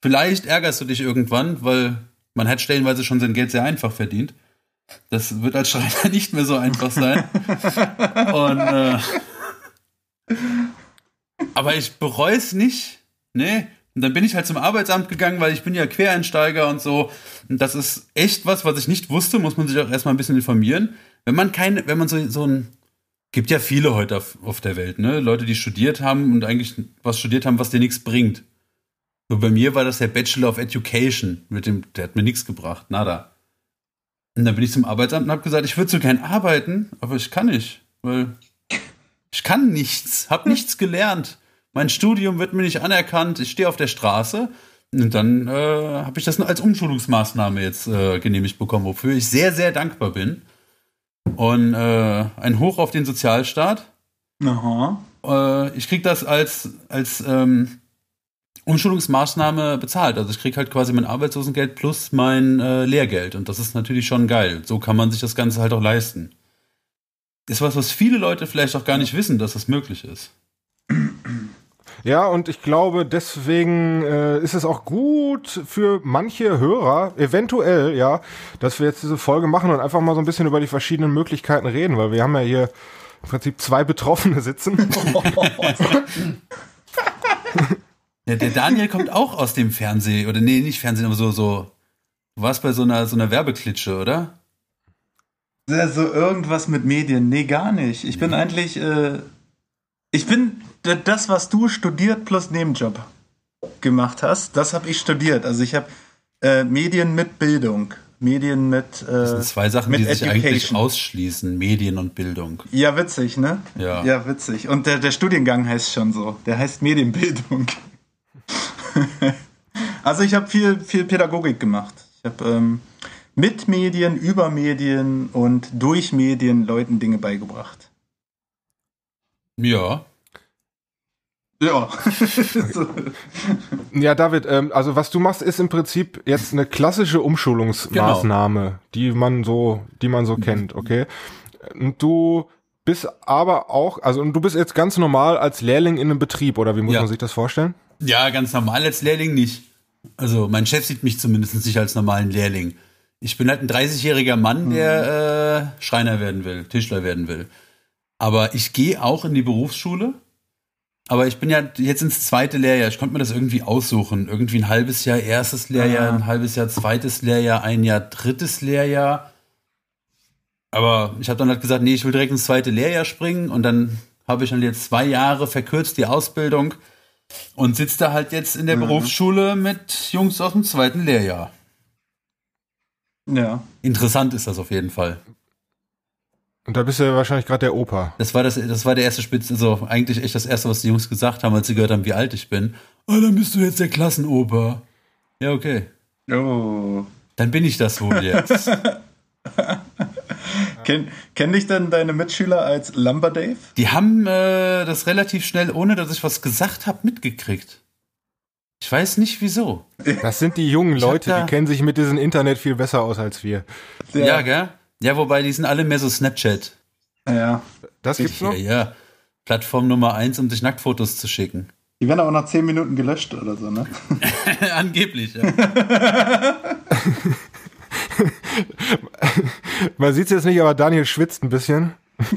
Vielleicht ärgerst du dich irgendwann, weil man hat stellenweise schon sein Geld sehr einfach verdient. Das wird als Schreiner [laughs] nicht mehr so einfach sein. [laughs] Und, äh, aber ich bereue es nicht. Nee. Und dann bin ich halt zum Arbeitsamt gegangen, weil ich bin ja Quereinsteiger und so. Und das ist echt was, was ich nicht wusste, muss man sich auch erstmal ein bisschen informieren. Wenn man keine, wenn man so, so ein, gibt ja viele heute auf, auf der Welt, ne? Leute, die studiert haben und eigentlich was studiert haben, was dir nichts bringt. So bei mir war das der Bachelor of Education, mit dem, der hat mir nichts gebracht, nada. Und dann bin ich zum Arbeitsamt und habe gesagt, ich würde so gern arbeiten, aber ich kann nicht, weil ich kann nichts, habe nichts gelernt. Mein Studium wird mir nicht anerkannt, ich stehe auf der Straße. Und dann äh, habe ich das als Umschulungsmaßnahme jetzt äh, genehmigt bekommen, wofür ich sehr, sehr dankbar bin. Und äh, ein Hoch auf den Sozialstaat. Aha. Äh, ich kriege das als, als ähm, Umschulungsmaßnahme bezahlt. Also ich kriege halt quasi mein Arbeitslosengeld plus mein äh, Lehrgeld. Und das ist natürlich schon geil. So kann man sich das Ganze halt auch leisten. Ist was, was viele Leute vielleicht auch gar nicht wissen, dass das möglich ist. Ja, und ich glaube, deswegen äh, ist es auch gut für manche Hörer, eventuell, ja, dass wir jetzt diese Folge machen und einfach mal so ein bisschen über die verschiedenen Möglichkeiten reden, weil wir haben ja hier im Prinzip zwei Betroffene sitzen. [laughs] Ja, der Daniel kommt auch aus dem Fernsehen, oder nee, nicht Fernsehen, aber so, so. Du warst bei so einer, so einer Werbeklitsche, oder? Ja, so irgendwas mit Medien. Nee, gar nicht. Ich nee. bin eigentlich, äh, ich bin das, was du studiert plus Nebenjob gemacht hast, das habe ich studiert. Also ich habe äh, Medien mit Bildung. Medien mit. Äh, das sind zwei Sachen, die sich eigentlich ausschließen: Medien und Bildung. Ja, witzig, ne? Ja. Ja, witzig. Und der, der Studiengang heißt schon so. Der heißt Medienbildung. [laughs] also ich habe viel, viel Pädagogik gemacht. Ich habe ähm, mit Medien, über Medien und durch Medien Leuten Dinge beigebracht. Ja. Ja. [laughs] [laughs] ja, David, ähm, also was du machst, ist im Prinzip jetzt eine klassische Umschulungsmaßnahme, genau. die man so, die man so kennt, okay? Und du bist aber auch, also du bist jetzt ganz normal als Lehrling in einem Betrieb, oder wie muss ja. man sich das vorstellen? Ja, ganz normal als Lehrling nicht. Also mein Chef sieht mich zumindest nicht als normalen Lehrling. Ich bin halt ein 30-jähriger Mann, der äh, Schreiner werden will, Tischler werden will. Aber ich gehe auch in die Berufsschule Aber ich bin ja jetzt ins zweite Lehrjahr. Ich konnte mir das irgendwie aussuchen. Irgendwie ein halbes Jahr erstes Lehrjahr, ein halbes Jahr zweites Lehrjahr, ein Jahr drittes Lehrjahr. Aber ich habe dann halt gesagt, nee, ich will direkt ins zweite Lehrjahr springen und dann habe ich dann jetzt zwei Jahre verkürzt die Ausbildung und sitze da halt jetzt in der mhm. Berufsschule mit Jungs aus dem zweiten Lehrjahr. Ja. Interessant ist das auf jeden Fall. Und da bist du ja wahrscheinlich gerade der Opa. Das war das, das war der erste Spitz, also eigentlich echt das erste, was die Jungs gesagt haben, als sie gehört haben, wie alt ich bin. Oh, dann bist du jetzt der Klassenoper. Ja, okay. Oh. Dann bin ich das wohl jetzt. [laughs] Ken, kennen dich denn deine Mitschüler als Lumber Dave? Die haben äh, das relativ schnell, ohne dass ich was gesagt habe, mitgekriegt. Ich weiß nicht wieso. Das sind die jungen Leute, die kennen sich mit diesem Internet viel besser aus als wir. Ja, ja gell? Ja, wobei die sind alle mehr so Snapchat. Ja. Das gibt's noch? Ja, ja. Plattform Nummer eins, um sich Nacktfotos zu schicken. Die werden aber nach zehn Minuten gelöscht oder so, ne? [laughs] Angeblich, ja. [laughs] Man sieht es jetzt nicht, aber Daniel schwitzt ein bisschen. [laughs]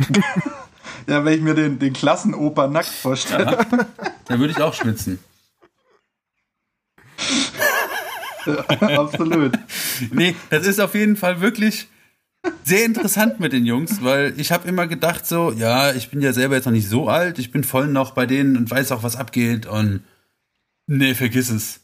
ja, wenn ich mir den, den Klassenoper nackt vorstelle. Ja, dann würde ich auch schwitzen. Ja, [laughs] absolut. Nee, das ist auf jeden Fall wirklich sehr interessant mit den Jungs, weil ich habe immer gedacht so, ja, ich bin ja selber jetzt noch nicht so alt, ich bin voll noch bei denen und weiß auch, was abgeht und nee, vergiss es.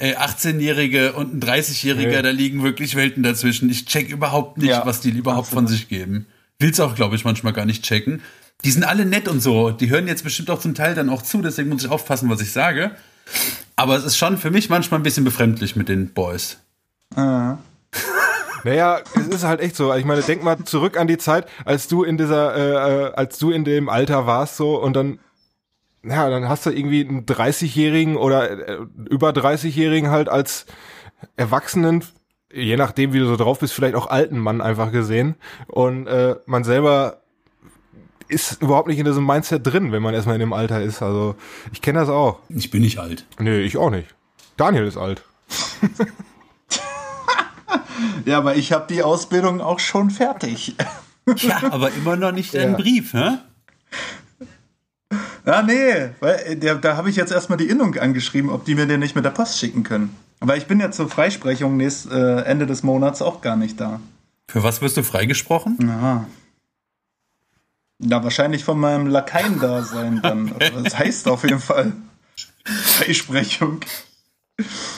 Ey, 18-Jährige und ein 30-Jähriger, ja. da liegen wirklich Welten dazwischen. Ich check überhaupt nicht, ja, was die überhaupt absolut. von sich geben. Will's auch, glaube ich, manchmal gar nicht checken. Die sind alle nett und so. Die hören jetzt bestimmt auch zum Teil dann auch zu, deswegen muss ich aufpassen, was ich sage. Aber es ist schon für mich manchmal ein bisschen befremdlich mit den Boys. Ah. Naja, es ist halt echt so. Ich meine, denk mal zurück an die Zeit, als du in dieser, äh, äh als du in dem Alter warst so und dann, ja, dann hast du irgendwie einen 30-Jährigen oder äh, über 30-Jährigen halt als Erwachsenen, je nachdem, wie du so drauf bist, vielleicht auch alten Mann einfach gesehen. Und äh, man selber ist überhaupt nicht in diesem Mindset drin, wenn man erstmal in dem Alter ist. Also ich kenne das auch. Ich bin nicht alt. Nee, ich auch nicht. Daniel ist alt. [laughs] Ja, aber ich habe die Ausbildung auch schon fertig. Ja, aber immer noch nicht deinen ja. Brief, hä? Ah, nee, weil äh, der, da habe ich jetzt erstmal die Innung angeschrieben, ob die mir den nicht mit der Post schicken können. Weil ich bin ja zur Freisprechung nächst, äh, Ende des Monats auch gar nicht da. Für was wirst du freigesprochen? Ja. Ja, wahrscheinlich von meinem Lakaien-Dasein dann. [laughs] das heißt auf jeden Fall Freisprechung.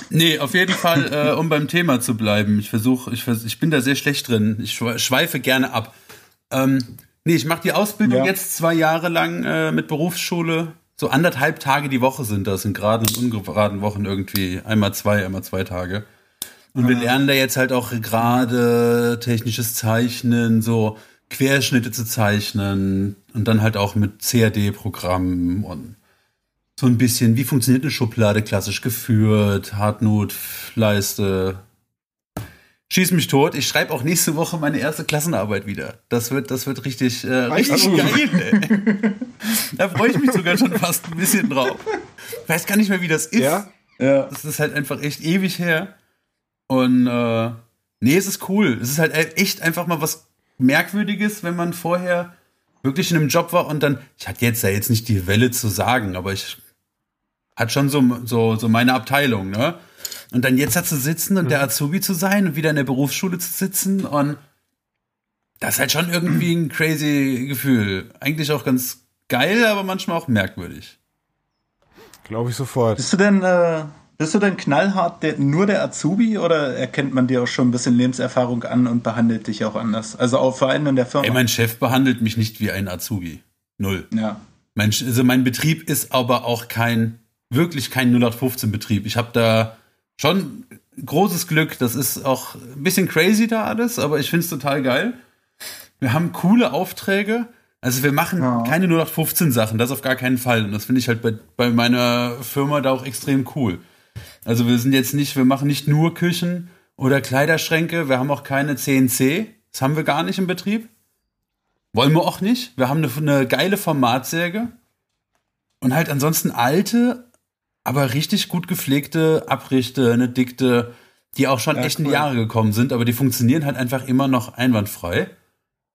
Nee, auf jeden Fall, äh, um beim Thema zu bleiben. Ich versuche, ich, vers ich bin da sehr schlecht drin. Ich schweife gerne ab. Ähm, nee, ich mache die Ausbildung ja. jetzt zwei Jahre lang äh, mit Berufsschule. So anderthalb Tage die Woche sind das, in geraden und ungeraden Wochen irgendwie. Einmal zwei, einmal zwei Tage. Und wir lernen da jetzt halt auch gerade technisches Zeichnen, so Querschnitte zu zeichnen und dann halt auch mit CAD-Programmen und so ein bisschen, wie funktioniert eine Schublade klassisch geführt, Hartnot, Leiste. Schieß mich tot. Ich schreibe auch nächste Woche meine erste Klassenarbeit wieder. Das wird, das wird richtig, äh, richtig geil. Ey. da freue ich mich sogar schon fast ein bisschen drauf. Ich weiß gar nicht mehr, wie das ist. Ja? ja. Das ist halt einfach echt ewig her. Und äh, nee, es ist cool. Es ist halt echt einfach mal was Merkwürdiges, wenn man vorher wirklich in einem Job war und dann, ich hatte jetzt ja jetzt nicht die Welle zu sagen, aber ich hat schon so, so, so meine Abteilung, ne? Und dann jetzt da zu sitzen und der mhm. Azubi zu sein und wieder in der Berufsschule zu sitzen und das ist halt schon irgendwie ein crazy Gefühl. Eigentlich auch ganz geil, aber manchmal auch merkwürdig. Glaube ich sofort. Bist du denn, äh, bist du denn knallhart der, nur der Azubi oder erkennt man dir auch schon ein bisschen Lebenserfahrung an und behandelt dich auch anders? Also auch vor allem in der Firma. Ey, mein Chef behandelt mich nicht wie ein Azubi. Null. Ja. Mein, also mein Betrieb ist aber auch kein wirklich kein 0815-Betrieb. Ich habe da schon großes Glück. Das ist auch ein bisschen crazy da alles, aber ich finde es total geil. Wir haben coole Aufträge. Also wir machen ja. keine 0815 Sachen, das auf gar keinen Fall. Und das finde ich halt bei, bei meiner Firma da auch extrem cool. Also wir sind jetzt nicht, wir machen nicht nur Küchen oder Kleiderschränke, wir haben auch keine CNC. Das haben wir gar nicht im Betrieb. Wollen wir auch nicht. Wir haben eine, eine geile Formatsäge. Und halt ansonsten alte, aber richtig gut gepflegte Abrichte, eine Dikte, die auch schon ja, echt in die Jahre gekommen sind, aber die funktionieren halt einfach immer noch einwandfrei.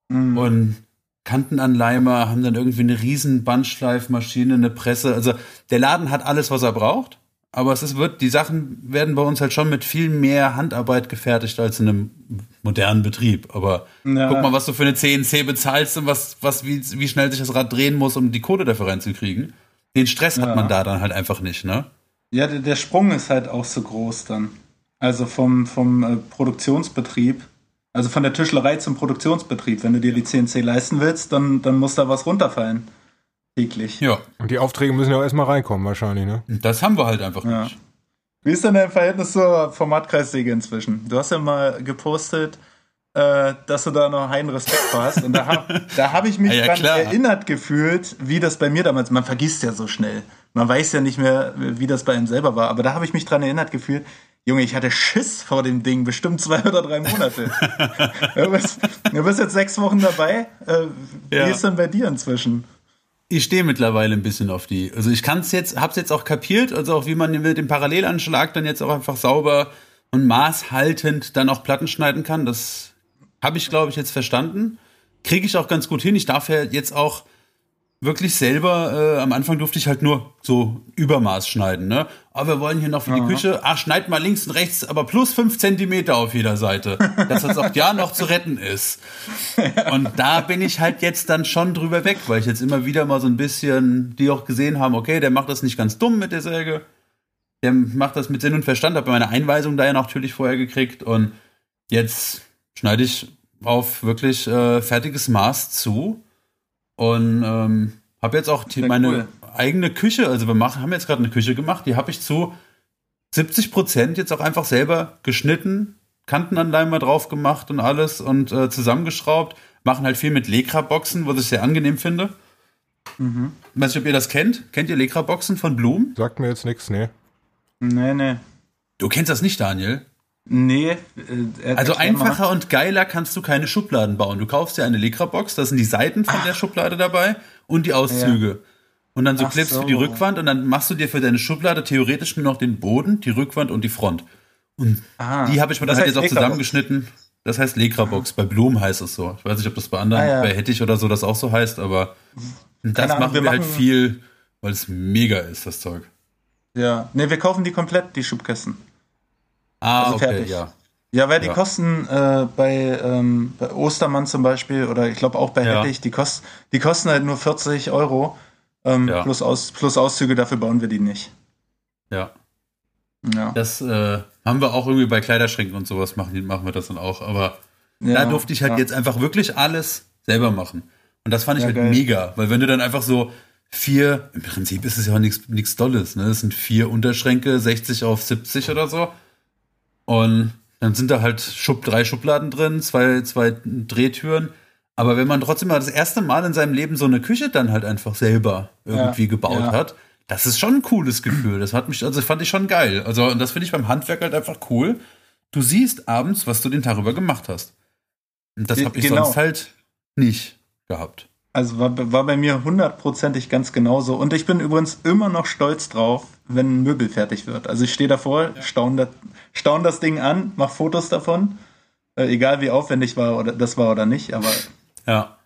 Mhm. Und Kantenanleimer, haben dann irgendwie eine riesen Bandschleifmaschine, eine Presse. Also der Laden hat alles, was er braucht. Aber es ist, wird, die Sachen werden bei uns halt schon mit viel mehr Handarbeit gefertigt als in einem modernen Betrieb. Aber ja. guck mal, was du für eine CNC bezahlst und was, was, wie, wie schnell sich das Rad drehen muss, um die Kohle dafür reinzukriegen. Den Stress ja. hat man da dann halt einfach nicht, ne? Ja, der, der Sprung ist halt auch so groß dann. Also vom, vom äh, Produktionsbetrieb, also von der Tischlerei zum Produktionsbetrieb. Wenn du dir die CNC leisten willst, dann, dann muss da was runterfallen. Täglich. Ja. Und die Aufträge müssen ja auch erstmal reinkommen, wahrscheinlich, ne? Das haben wir halt einfach ja. nicht. Wie ist denn dein Verhältnis zur Formatkreissäge inzwischen? Du hast ja mal gepostet, äh, dass du da noch einen Respekt vor hast. Und da habe [laughs] hab ich mich ja, ja, dran erinnert gefühlt, wie das bei mir damals, man vergisst ja so schnell. Man weiß ja nicht mehr, wie das bei einem selber war. Aber da habe ich mich dran erinnert gefühlt, Junge, ich hatte Schiss vor dem Ding, bestimmt zwei oder drei Monate. [laughs] du, bist, du, bist, jetzt sechs Wochen dabei. Äh, wie ja. ist denn bei dir inzwischen? Ich stehe mittlerweile ein bisschen auf die. Also ich kann es jetzt, hab's jetzt auch kapiert, also auch wie man mit dem Parallelanschlag dann jetzt auch einfach sauber und maßhaltend dann auch Platten schneiden kann. Das habe ich, glaube ich, jetzt verstanden. Kriege ich auch ganz gut hin. Ich darf ja jetzt auch wirklich selber, äh, am Anfang durfte ich halt nur so Übermaß schneiden, ne? Aber wir wollen hier noch für Aha. die Küche, ach, schneid mal links und rechts, aber plus fünf Zentimeter auf jeder Seite, dass das auch ja noch zu retten ist. Und da bin ich halt jetzt dann schon drüber weg, weil ich jetzt immer wieder mal so ein bisschen, die auch gesehen haben, okay, der macht das nicht ganz dumm mit der Säge, der macht das mit Sinn und Verstand, habe meine Einweisung da ja natürlich vorher gekriegt und jetzt schneide ich auf wirklich äh, fertiges Maß zu und ähm, habe jetzt auch die, meine cool. eigene Küche, also wir machen, haben jetzt gerade eine Küche gemacht, die habe ich zu 70 Prozent jetzt auch einfach selber geschnitten, Kantenanleimer drauf gemacht und alles und äh, zusammengeschraubt. Machen halt viel mit Lekra-Boxen, was ich sehr angenehm finde. Mhm. Ich weiß nicht, ob ihr das kennt. Kennt ihr Lekra-Boxen von Blum? Sagt mir jetzt nichts, nee. Nee, nee. Du kennst das nicht, Daniel? Nee. Äh, also einfacher und geiler kannst du keine Schubladen bauen. Du kaufst dir eine Lekra-Box, da sind die Seiten von Ach. der Schublade dabei und die Auszüge. Ja. Und dann so Ach Clips so. für die Rückwand und dann machst du dir für deine Schublade theoretisch nur noch den Boden, die Rückwand und die Front. Und ah, die habe ich mir dann halt jetzt auch zusammengeschnitten. Das heißt Lekra-Box. Bei Blum heißt es so. Ich weiß nicht, ob das bei anderen, ah, ja. bei Hettich oder so das auch so heißt, aber das Ahnung, machen wir, wir halt machen halt viel, weil es mega ist, das Zeug. Ja, ne, wir kaufen die komplett, die Schubkästen. Ah, also okay, fertig. ja. Ja, weil die ja. kosten äh, bei, ähm, bei, Ostermann zum Beispiel oder ich glaube auch bei ja. Hettich, die, kost, die kosten halt nur 40 Euro ähm, ja. plus, Aus, plus Auszüge, dafür bauen wir die nicht. Ja. Ja. Das äh, haben wir auch irgendwie bei Kleiderschränken und sowas machen, machen wir das dann auch. Aber da durfte ich halt jetzt einfach wirklich alles selber machen. Und das fand ich halt geil. mega, weil wenn du dann einfach so vier, im Prinzip ist es ja auch nichts Dolles, ne? Das sind vier Unterschränke, 60 auf 70 oder so. Und dann sind da halt Schub, drei Schubladen drin, zwei, zwei Drehtüren. Aber wenn man trotzdem mal das erste Mal in seinem Leben so eine Küche dann halt einfach selber irgendwie ja, gebaut ja. hat, das ist schon ein cooles Gefühl. Das hat mich, also fand ich schon geil. Also, und das finde ich beim Handwerk halt einfach cool. Du siehst abends, was du den Tag über gemacht hast. Und das habe ich genau. sonst halt nicht gehabt. Also war, war bei mir hundertprozentig ganz genauso. Und ich bin übrigens immer noch stolz drauf, wenn ein Möbel fertig wird. Also ich stehe davor, staune das, staun das Ding an, mach Fotos davon. Äh, egal wie aufwendig war oder das war oder nicht, aber. Ja.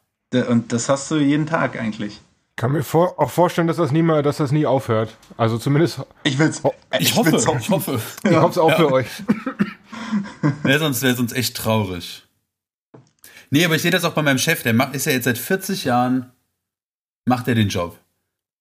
Und das hast du jeden Tag eigentlich. Kann mir vor, auch vorstellen, dass das nie mal, dass das nie aufhört. Also zumindest. Ich will's. Ich, ich hoffe. Ich hoffe. Ich hoffe es auch ja. für euch. [laughs] Wäre sonst, wäre sonst echt traurig. Nee, aber ich sehe das auch bei meinem Chef, der macht, ist ja jetzt seit 40 Jahren, macht er den Job.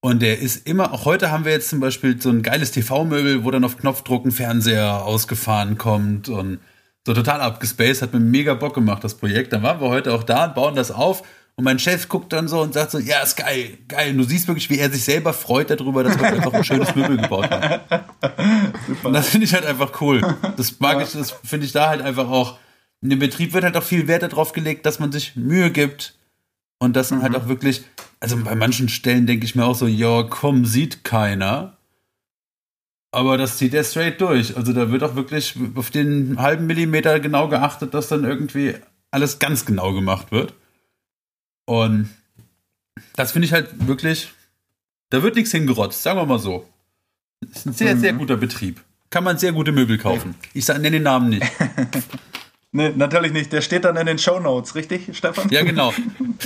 Und der ist immer, auch heute haben wir jetzt zum Beispiel so ein geiles TV-Möbel, wo dann auf Knopfdruck ein Fernseher ausgefahren kommt und so total abgespaced, hat mir mega Bock gemacht, das Projekt. Dann waren wir heute auch da und bauen das auf. Und mein Chef guckt dann so und sagt so, ja, ist geil, geil. Und du siehst wirklich, wie er sich selber freut darüber, dass wir einfach ein schönes Möbel gebaut haben. [laughs] Und das finde ich halt einfach cool. Das mag ja. ich, das finde ich da halt einfach auch, in dem Betrieb wird halt auch viel Wert darauf gelegt, dass man sich Mühe gibt und dass man halt mhm. halt auch wirklich, also bei manchen Stellen denke ich mir auch so, ja, komm, sieht keiner. Aber das zieht er straight durch. Also da wird auch wirklich auf den halben Millimeter genau geachtet, dass dann irgendwie alles ganz genau gemacht wird. Und das finde ich halt wirklich, da wird nichts hingerotzt, sagen wir mal so. Das ist ein sehr, mhm. sehr guter Betrieb. Kann man sehr gute Möbel kaufen. Ich nenne den Namen nicht. [laughs] Nee, natürlich nicht. Der steht dann in den Show Notes, richtig, Stefan? Ja, genau.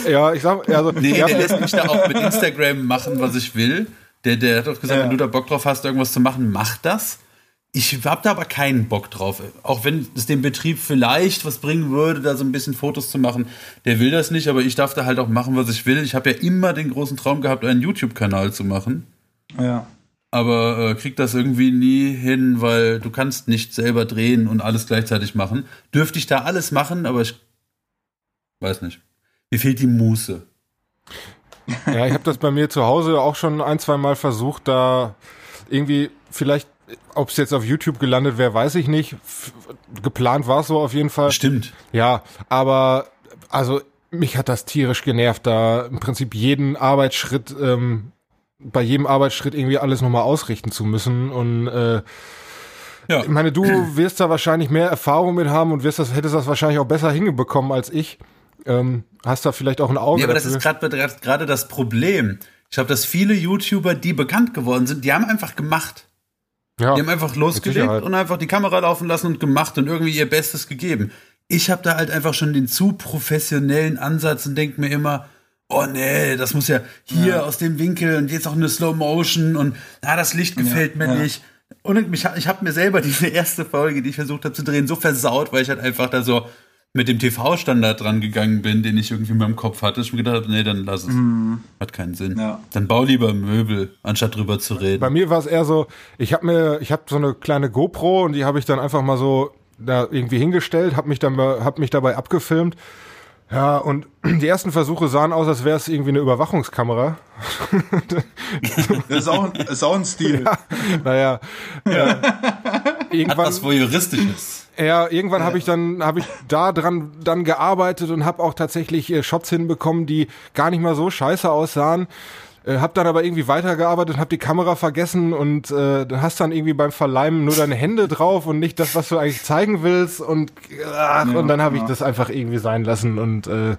ja, ich sag, also. Nee, der lässt mich da auch mit Instagram machen, was ich will. Der, der hat doch gesagt, ja. wenn du da Bock drauf hast, irgendwas zu machen, mach das. Ich habe da aber keinen Bock drauf. Auch wenn es dem Betrieb vielleicht was bringen würde, da so ein bisschen Fotos zu machen. Der will das nicht, aber ich darf da halt auch machen, was ich will. Ich habe ja immer den großen Traum gehabt, einen YouTube-Kanal zu machen. Ja. Aber äh, krieg das irgendwie nie hin, weil du kannst nicht selber drehen und alles gleichzeitig machen. Dürfte ich da alles machen, aber ich weiß nicht. Mir fehlt die Muße. Ja, ich habe das bei mir zu Hause auch schon ein, zwei Mal versucht, da irgendwie vielleicht ob es jetzt auf YouTube gelandet wäre, weiß ich nicht. F geplant war es so auf jeden Fall. Stimmt. Ja, aber also mich hat das tierisch genervt, da im Prinzip jeden Arbeitsschritt, ähm, bei jedem Arbeitsschritt irgendwie alles nochmal ausrichten zu müssen. Und äh, ja. ich meine, du wirst da wahrscheinlich mehr Erfahrung mit haben und wirst das, hättest das wahrscheinlich auch besser hingebekommen als ich. Ähm, hast da vielleicht auch ein Auge. Ja, aber dafür. das ist gerade das Problem. Ich glaube, dass viele YouTuber, die bekannt geworden sind, die haben einfach gemacht. Ja, die haben einfach losgelegt und einfach die Kamera laufen lassen und gemacht und irgendwie ihr Bestes gegeben. Ich habe da halt einfach schon den zu professionellen Ansatz und denke mir immer, oh nee, das muss ja hier ja. aus dem Winkel und jetzt auch eine Slow Motion und ah, das Licht gefällt ja, mir ja. nicht. Und mich, ich habe mir selber [laughs] diese erste Folge, die ich versucht habe zu drehen, so versaut, weil ich halt einfach da so mit dem TV-Standard dran gegangen bin, den ich irgendwie in meinem Kopf hatte, ich mir gedacht nee, dann lass es. Mm. Hat keinen Sinn. Dann bau lieber Möbel, anstatt drüber zu reden. Bei mir war es eher so, ich habe mir, ich habe so eine kleine GoPro und die habe ich dann einfach mal so da irgendwie hingestellt, habe mich dann hab mich dabei abgefilmt. Ja, und [clears throat] die ersten Versuche sahen aus, als wäre es irgendwie eine Überwachungskamera. das ist auch, ist auch ein Stil. Ja, naja. Ja. Irgendwann, Hat was Voyeuristisches. Ja, irgendwann ja. habe ich dann habe ich da dran dann gearbeitet und habe auch tatsächlich äh, Shots hinbekommen, die gar nicht mal so scheiße aussahen. Äh, hab dann aber irgendwie weitergearbeitet hab die Kamera vergessen und äh, dann hast dann irgendwie beim Verleimen nur deine Hände drauf und nicht das, was du eigentlich zeigen willst und ach, ja, und dann habe ja. ich das einfach irgendwie sein lassen und äh,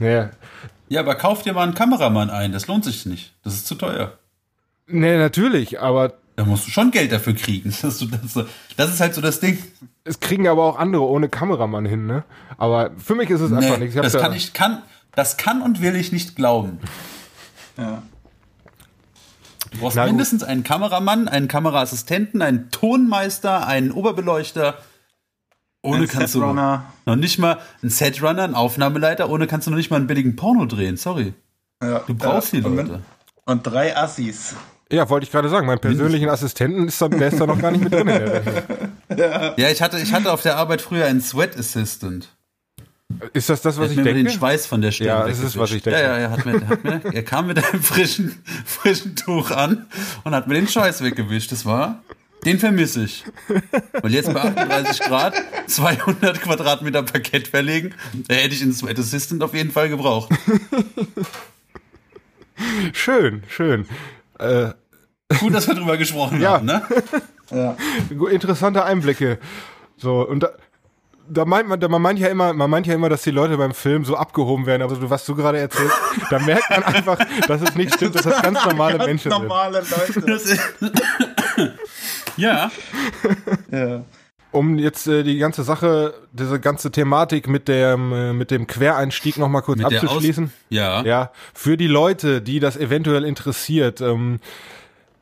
ja. Ja, aber kauf dir mal einen Kameramann ein, das lohnt sich nicht. Das ist zu teuer. Nee, natürlich, aber da musst du schon Geld dafür kriegen. [laughs] Das, das, das, ist halt so das Ding. Es kriegen aber auch andere ohne Kameramann hin, ne? Aber für mich ist es nee, einfach nichts. Das kann ich, kann, das kann und will ich nicht glauben. Ja. Du brauchst Na, mindestens einen Kameramann, einen Kameraassistenten, einen Tonmeister, einen Oberbeleuchter. Ohne ein kannst Setrunner. du noch nicht mal einen Setrunner, einen Aufnahmeleiter, ohne kannst du noch nicht mal einen billigen Porno drehen, sorry. Ja, du brauchst ja, die Leute. Und drei Assis. Ja, wollte ich gerade sagen. Mein persönlichen Assistenten ist da, der ist da noch gar nicht mit drin. [laughs] Ja. ja, ich hatte, ich hatte auf der Arbeit früher einen Sweat Assistant. Ist das das, was der ich denke? Mir den Schweiß von der Stirn. Ja, das ist was ich denke. Ja, ja, er, hat mir, hat mir, er kam mit einem frischen, [laughs] frischen Tuch an und hat mir den Schweiß weggewischt. Das war, den vermisse ich. Weil jetzt bei 38 Grad 200 Quadratmeter Parkett verlegen, da hätte ich einen Sweat Assistant auf jeden Fall gebraucht. Schön, schön. Äh, Gut, dass wir drüber gesprochen [laughs] ja. haben, ne? ja. Interessante Einblicke. So, und da, da meint man, da, man meint ja immer, man meint ja immer, dass die Leute beim Film so abgehoben werden, aber was du gerade erzählst, da merkt man einfach, dass es nicht stimmt, dass das ganz normale ganz Menschen normale sind. Leute. [laughs] ja. ja. Um jetzt äh, die ganze Sache, diese ganze Thematik mit dem äh, mit dem Quereinstieg noch mal kurz mit abzuschließen. ja. Ja. Für die Leute, die das eventuell interessiert. Ähm,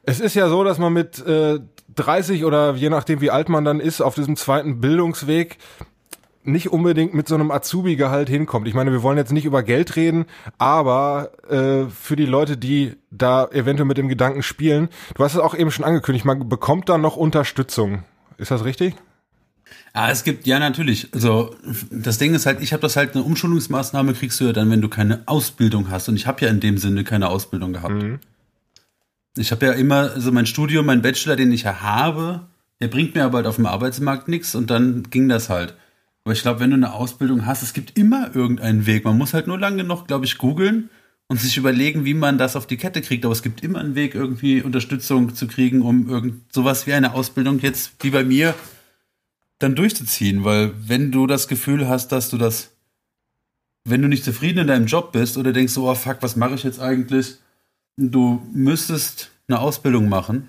es ist ja so, dass man mit äh, 30 oder je nachdem wie alt man dann ist, auf diesem zweiten Bildungsweg nicht unbedingt mit so einem Azubi-Gehalt hinkommt. Ich meine, wir wollen jetzt nicht über Geld reden, aber äh, für die Leute, die da eventuell mit dem Gedanken spielen, du hast es auch eben schon angekündigt, man bekommt da noch Unterstützung. Ist das richtig? Ah, es gibt, ja natürlich. Also das Ding ist halt, ich habe das halt, eine Umschulungsmaßnahme kriegst du ja dann, wenn du keine Ausbildung hast. Und ich habe ja in dem Sinne keine Ausbildung gehabt. Mhm. Ich habe ja immer, also mein Studium, mein Bachelor, den ich ja habe, der bringt mir aber halt auf dem Arbeitsmarkt nichts und dann ging das halt. Aber ich glaube, wenn du eine Ausbildung hast, es gibt immer irgendeinen Weg. Man muss halt nur lange genug, glaube ich, googeln und sich überlegen, wie man das auf die Kette kriegt. Aber es gibt immer einen Weg, irgendwie Unterstützung zu kriegen, um irgend sowas wie eine Ausbildung jetzt, wie bei mir, dann durchzuziehen. Weil wenn du das Gefühl hast, dass du das, wenn du nicht zufrieden in deinem Job bist oder denkst, oh fuck, was mache ich jetzt eigentlich? du müsstest eine Ausbildung machen,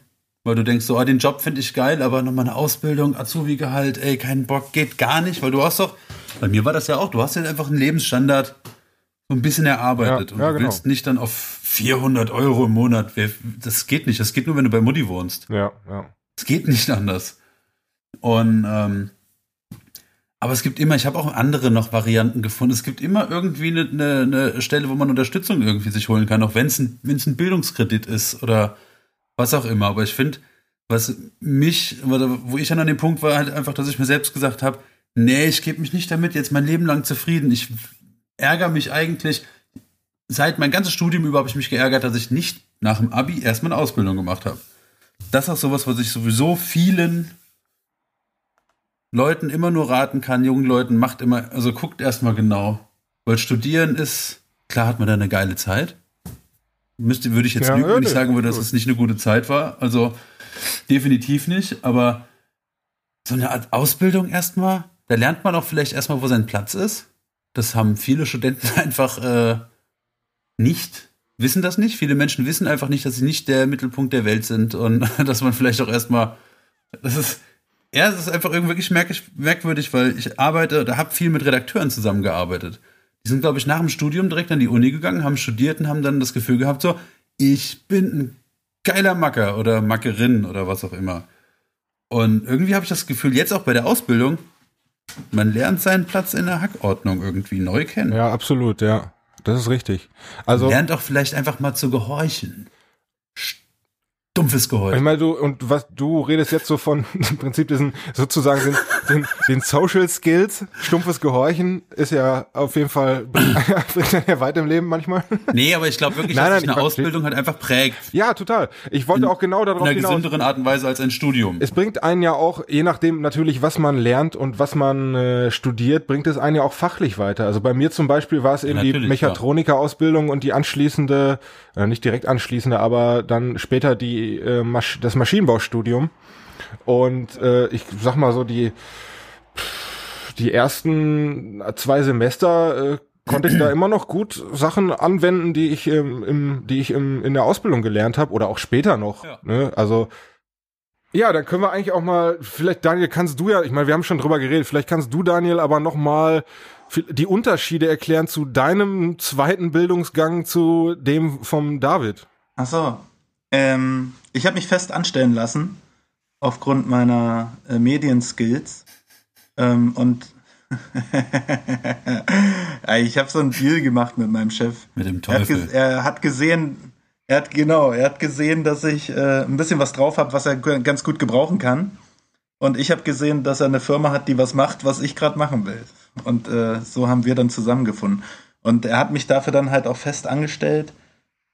weil du denkst so, oh, den Job finde ich geil, aber nochmal eine Ausbildung, Azubi-Gehalt, ey, keinen Bock, geht gar nicht, weil du hast doch, bei mir war das ja auch, du hast ja einfach einen Lebensstandard so ein bisschen erarbeitet Ja, und ja, du genau. willst nicht dann auf 400 Euro im Monat, das geht nicht, das geht nur, wenn du bei Mutti wohnst. Ja, ja. Es geht nicht anders. Und ähm, aber es gibt immer, ich habe auch andere noch Varianten gefunden. Es gibt immer irgendwie eine, eine, eine Stelle, wo man Unterstützung irgendwie sich holen kann, auch wenn es ein, wenn es ein Bildungskredit ist oder was auch immer. Aber ich finde, was mich, wo ich dann an dem Punkt war, halt einfach, dass ich mir selbst gesagt habe, nee, ich gebe mich nicht damit jetzt mein Leben lang zufrieden. Ich ärgere mich eigentlich, seit mein ganzes Studium über habe ich mich geärgert, dass ich nicht nach dem Abi erstmal eine Ausbildung gemacht habe. Das ist auch sowas, was ich sowieso vielen Leuten immer nur raten kann, jungen Leuten, macht immer, also guckt erstmal genau. Weil studieren ist, klar hat man da eine geile Zeit. Müsste, würde ich jetzt Ja, lügen, wenn ich sagen würde, dass es nicht eine gute Zeit war. Also definitiv nicht, aber so eine Art Ausbildung erstmal, da lernt man auch vielleicht erstmal, wo sein Platz ist. Das haben viele Studenten [laughs] einfach äh, nicht, wissen das nicht. Viele Menschen wissen einfach nicht, dass sie nicht der Mittelpunkt der Welt sind und [laughs] dass man vielleicht auch erstmal, das ist, ja, es ist einfach irgendwie wirklich merk- merkwürdig, weil ich arbeite, da habe viel mit Redakteuren zusammengearbeitet. Die sind, glaube ich, nach dem Studium direkt an die Uni gegangen, haben studiert und haben dann das Gefühl gehabt, so, ich bin ein geiler Macker oder Mackerin oder was auch immer. Und irgendwie habe ich das Gefühl, jetzt auch bei der Ausbildung, man lernt seinen Platz in der Hackordnung irgendwie neu kennen. Ja, absolut, ja. Das ist richtig. Also, Lernt auch vielleicht einfach mal zu gehorchen. Stumpfes ich Gehorchen. meine, du, und was, du redest jetzt so von, [laughs] im Prinzip diesen, sozusagen den, den, den Social Skills. Stumpfes Gehorchen ist ja auf jeden Fall, [laughs] bringt dann ja weit im Leben manchmal. Nee, aber ich glaube wirklich, Nein, dass nein, sich ich eine. Ausbildung halt einfach prägt. Ja, total. Ich wollte auch genau In darauf einer hinaus. gesünderen Art und Weise als ein Studium. Es bringt einen ja auch, je nachdem natürlich, was man lernt und was man äh, studiert, bringt es einen ja auch fachlich weiter. Also bei mir zum Beispiel war es eben die natürlich, Mechatronikerausbildung und die anschließende, äh, nicht direkt anschließende, aber dann später die äh, Masch das Maschinenbaustudium. Und äh, ich sag mal so, die, die ersten zwei Semester äh, konnte ich da immer noch gut Sachen anwenden, die ich ähm, im, die ich im, in der Ausbildung gelernt habe oder auch später noch. Ja. Ne? Also ja, dann können wir eigentlich auch mal, vielleicht Daniel, kannst du ja, ich meine, wir haben schon drüber geredet, vielleicht kannst du Daniel aber noch mal die Unterschiede erklären zu deinem zweiten Bildungsgang zu dem vom David. Ach so. Ähm, ich habe mich fest anstellen lassen aufgrund meiner äh, Medienskills. Ähm, und [laughs] ich habe so einen Deal gemacht mit meinem Chef. Mit dem Er hat, Teufel. er hat gesehen, er hat genau, er hat gesehen, dass ich äh, ein bisschen was drauf habe, was er ganz gut gebrauchen kann. Und ich habe gesehen, dass er eine Firma hat, die was macht, was ich gerade machen will. Und äh, so haben wir dann zusammengefunden. Und er hat mich dafür dann halt auch fest angestellt